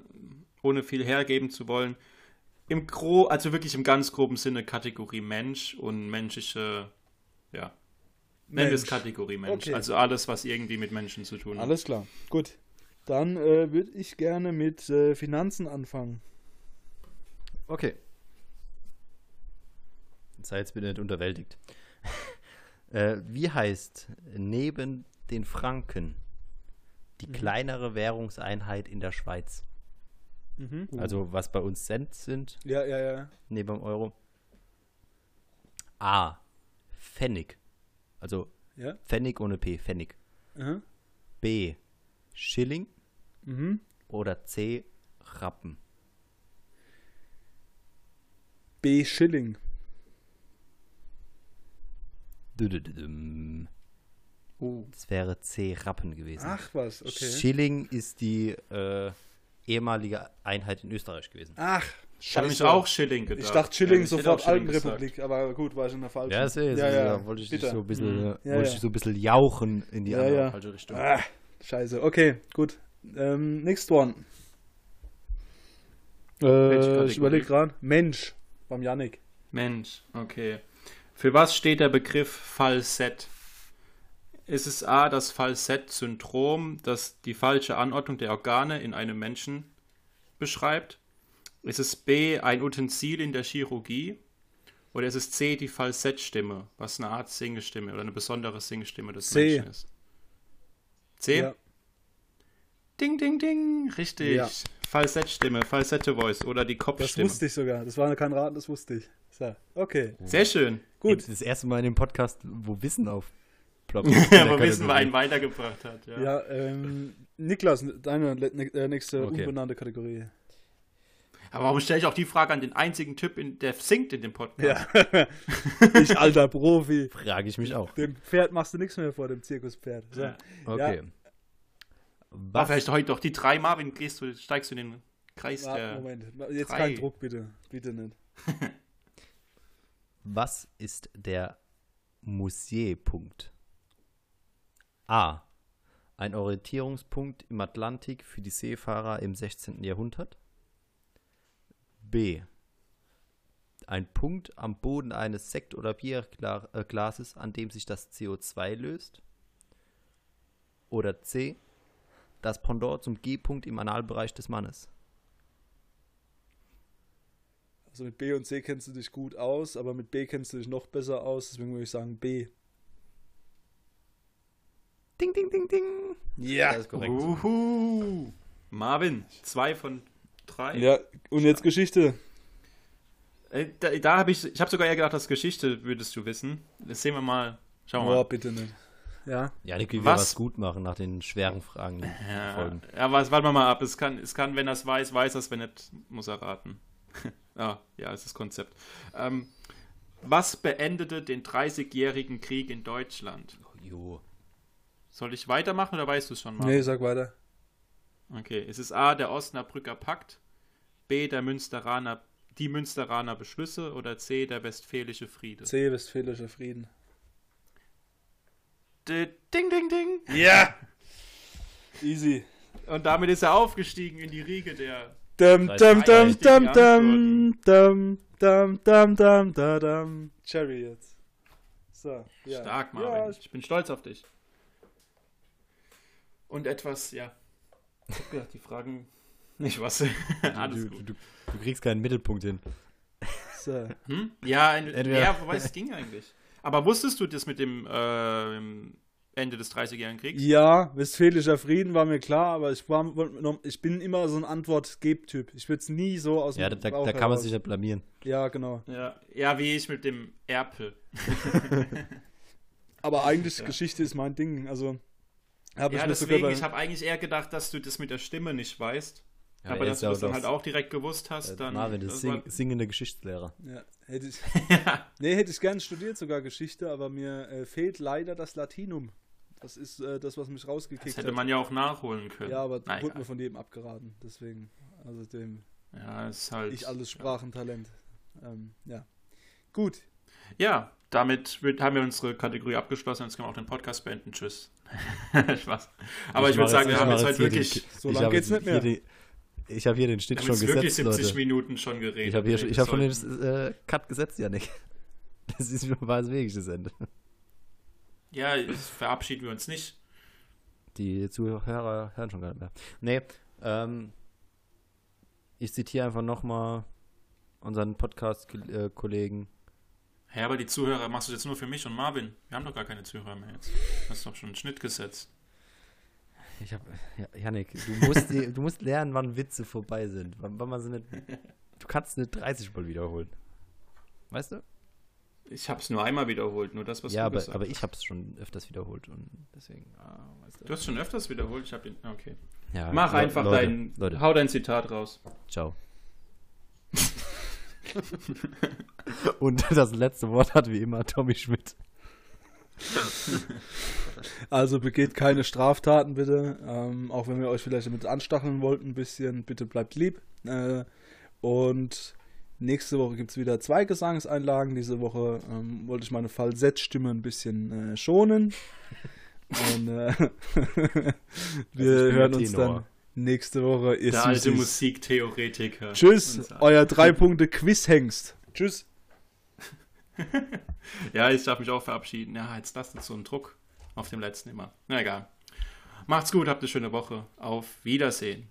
ohne viel hergeben zu wollen, im Gro, also wirklich im ganz groben Sinne Kategorie Mensch und menschliche, ja, nennen wir es Mensch. Kategorie Mensch. Okay. Also alles, was irgendwie mit Menschen zu tun hat. Alles klar. Gut. Dann äh, würde ich gerne mit äh, Finanzen anfangen. Okay. Sei jetzt bitte nicht unterwältigt. äh, wie heißt neben den Franken die Mhm. kleinere Währungseinheit in der Schweiz? Mhm. Also was bei uns Cent sind, Ja, ja, ja. neben dem Euro. A. Pfennig. Also Ja. Pfennig ohne P, Pfennig. Aha. B. Schilling Mhm. oder C. Rappen. B. Schilling. Oh. Das wäre C. Rappen gewesen. Ach was, okay. Schilling ist die äh, ehemalige Einheit in Österreich gewesen. Ach, Ich habe mich scheiße. auch Schilling gedacht. Ich dachte Schilling Ja, ich sofort Schilling Alpenrepublik, aber gut, war ich in der falschen. Ja, sehe ja, ja, Da wollte ich bitte. dich so ein bisschen, Mhm. Ja, wollte ich ja. dich so ein bisschen jauchen in die Ja, andere ja. falsche Richtung. Ah, scheiße. Okay, gut. Ähm, next one. Äh, ich überlege gerade. Mensch. Beim Yannick. Mensch, okay. Für was steht der Begriff Falsett? Ist es A, das Falsett-Syndrom, das die falsche Anordnung der Organe in einem Menschen beschreibt? Ist es B, ein Utensil in der Chirurgie? Oder ist es C, die Falsettstimme, was eine Art Singestimme oder eine besondere Singestimme des C. Menschen ist? C? Ja. Ding, ding, ding. Richtig. Ja. Falsettstimme, Falsette-Voice oder die Das Kopfstimme. wusste ich sogar. Das war kein Raten, das wusste ich. So, okay. Sehr schön. Gut. Das erste Mal in dem Podcast, wo Wissen aufploppt. Aber wissen, wer einen weitergebracht hat. Ja. Ja, ähm, Niklas, deine ne- äh, nächste Okay. unbenannte Kategorie. Aber warum stelle ich auch die Frage an den einzigen Typ, in, der singt in dem Podcast? Ja. ich alter Profi. Frage ich mich auch. Dem Pferd machst du nichts mehr vor, dem Zirkuspferd. So. Ja. Okay. War Was, vielleicht heute doch die drei Marvin, gehst du, steigst du in den Kreis Warte, der. Moment, jetzt drei. kein Druck, bitte. Bitte nicht. was ist der Musierpunkt? A. Ein Orientierungspunkt im Atlantik für die Seefahrer im 16. Jahrhundert. B. Ein Punkt am Boden eines Sekt- oder Bierglases, an dem sich das CO2 löst. Oder C. Das Pendant zum G-Punkt im Analbereich des Mannes. Also mit B und C kennst du dich gut aus, aber mit B kennst du dich noch besser aus, deswegen würde ich sagen B. Ding, ding, ding, ding. Ja. Das ist korrekt. Uhu. Marvin, zwei von drei. Ja, und jetzt Geschichte. Äh, Da, da habe ich, ich habe sogar eher gedacht, dass Geschichte würdest du wissen. Das sehen wir mal. Schauen wir Boah, mal. bitte nicht. Ja. Ja, Nick, wie wir Was? was gut machen nach den schweren Fragen. die Ja, folgen. ja was, warten wir mal ab. Es kann, es kann, wenn er es weiß, weiß er es, wenn nicht, muss er raten. ah, ja, ist das Konzept. Ähm, was beendete den 30-jährigen Krieg in Deutschland? Jo. Soll ich weitermachen oder weißt du es schon mal? Nee, sag weiter. Okay, es ist A, der Osnabrücker Pakt, B, der Münsteraner, die Münsteraner Beschlüsse oder C, der Westfälische Friede. C, Westfälischer Frieden. D ding, ding, ding. Ja! Easy. Und damit ist er aufgestiegen in die Riege der. Dum, dum, dum, dum, dum, dum, dum, dum, dum, dum, dum. Cherry jetzt. So, ja. Stark, Ja, Marvin. ich- ich bin stolz auf dich. Und etwas, ja. Ich hab gedacht, die Fragen. Nicht was. Alles du, gut. du, du kriegst keinen Mittelpunkt hin. so. Hm? Ja, ein, ja, wobei es ging eigentlich. Aber wusstest du das mit dem äh, Ende des 30-jährigen Kriegs? Ja, Westfälischer Frieden war mir klar, aber ich, war, ich bin immer so ein Antwort-Geb-Typ. Ich würde es nie so aus dem Ja, da, da, kann man sich nicht blamieren. Ja, genau. Ja, ja, wie ich mit dem Erpel. Aber eigentlich Ja. Geschichte ist mein Ding. Also ich Ja, sogar deswegen, ich habe eigentlich eher gedacht, dass du das mit der Stimme nicht weißt. Ja, aber er dass du ja das dann halt auch direkt gewusst hast, Äh, dann. Marvin, das das sing, singende Geschichtslehrer. ja, hätte ich, ja. nee, hätte ich gern studiert sogar Geschichte, aber mir äh, fehlt leider das Latinum. Das ist äh, das, was mich Das rausgekickt hätte hat. man ja auch nachholen können. ja, aber naja. wurde mir von jedem abgeraten. Deswegen, also dem Ja, ist halt. ich alles Sprachentalent. Ähm, ja, gut. Ja, damit wird, haben wir unsere Kategorie abgeschlossen. Jetzt können wir auch den Podcast beenden. Tschüss. Spaß. Aber ich, mach würde sagen, wir haben jetzt halt wirklich. So ich lang habe geht's nicht mehr. Ich habe hier den Schnitt Wir haben schon jetzt wirklich gesetzt, 70 Leute. Minuten schon geredet. Ich habe hier, ich wir hab schon den äh, Cut gesetzt, Janik. Das ist war das Ende. Ja, verabschieden wir uns nicht. Die Zuhörer hören schon gar nicht mehr. Nee, ähm, ich zitiere einfach nochmal unseren Podcast-Kollegen. Hä, aber die Zuhörer machst du jetzt nur für mich und Marvin. Wir haben doch gar keine Zuhörer mehr jetzt. Du hast doch schon einen Schnitt gesetzt. Ich hab, ja, Janik, du musst, du musst lernen, wann Witze vorbei sind. Wann, wann man sie nicht, du kannst nicht 30 Mal wiederholen. Weißt du? Ich habe es nur einmal wiederholt, nur das, was ja, du aber, gesagt aber hast. ich habe es schon öfters wiederholt und deswegen, ah, weißt Du hast schon öfters wiederholt. Ich habe den. Okay. Ja, Mach Le- einfach Leute, dein. Leute, Hau dein Zitat raus. ciao. und das letzte Wort hat wie immer Tommy Schmidt. Also begeht keine Straftaten bitte, ähm, auch wenn wir euch vielleicht damit anstacheln wollten ein bisschen, bitte bleibt lieb. Äh, und nächste Woche gibt es wieder zwei Gesangseinlagen. Diese Woche ähm, wollte ich meine Falsettstimme ein bisschen äh, schonen. Und äh, wir bin hören uns Tenor. dann nächste Woche. Ihr Der alte. Musiktheoretiker. Tschüss, euer drei Punkte Quizhengst. Tschüss. Ja, ich darf mich auch verabschieden. Ja, jetzt lasst so einen Druck auf dem letzten immer. Na egal. Macht's gut, habt eine schöne Woche. Auf Wiedersehen.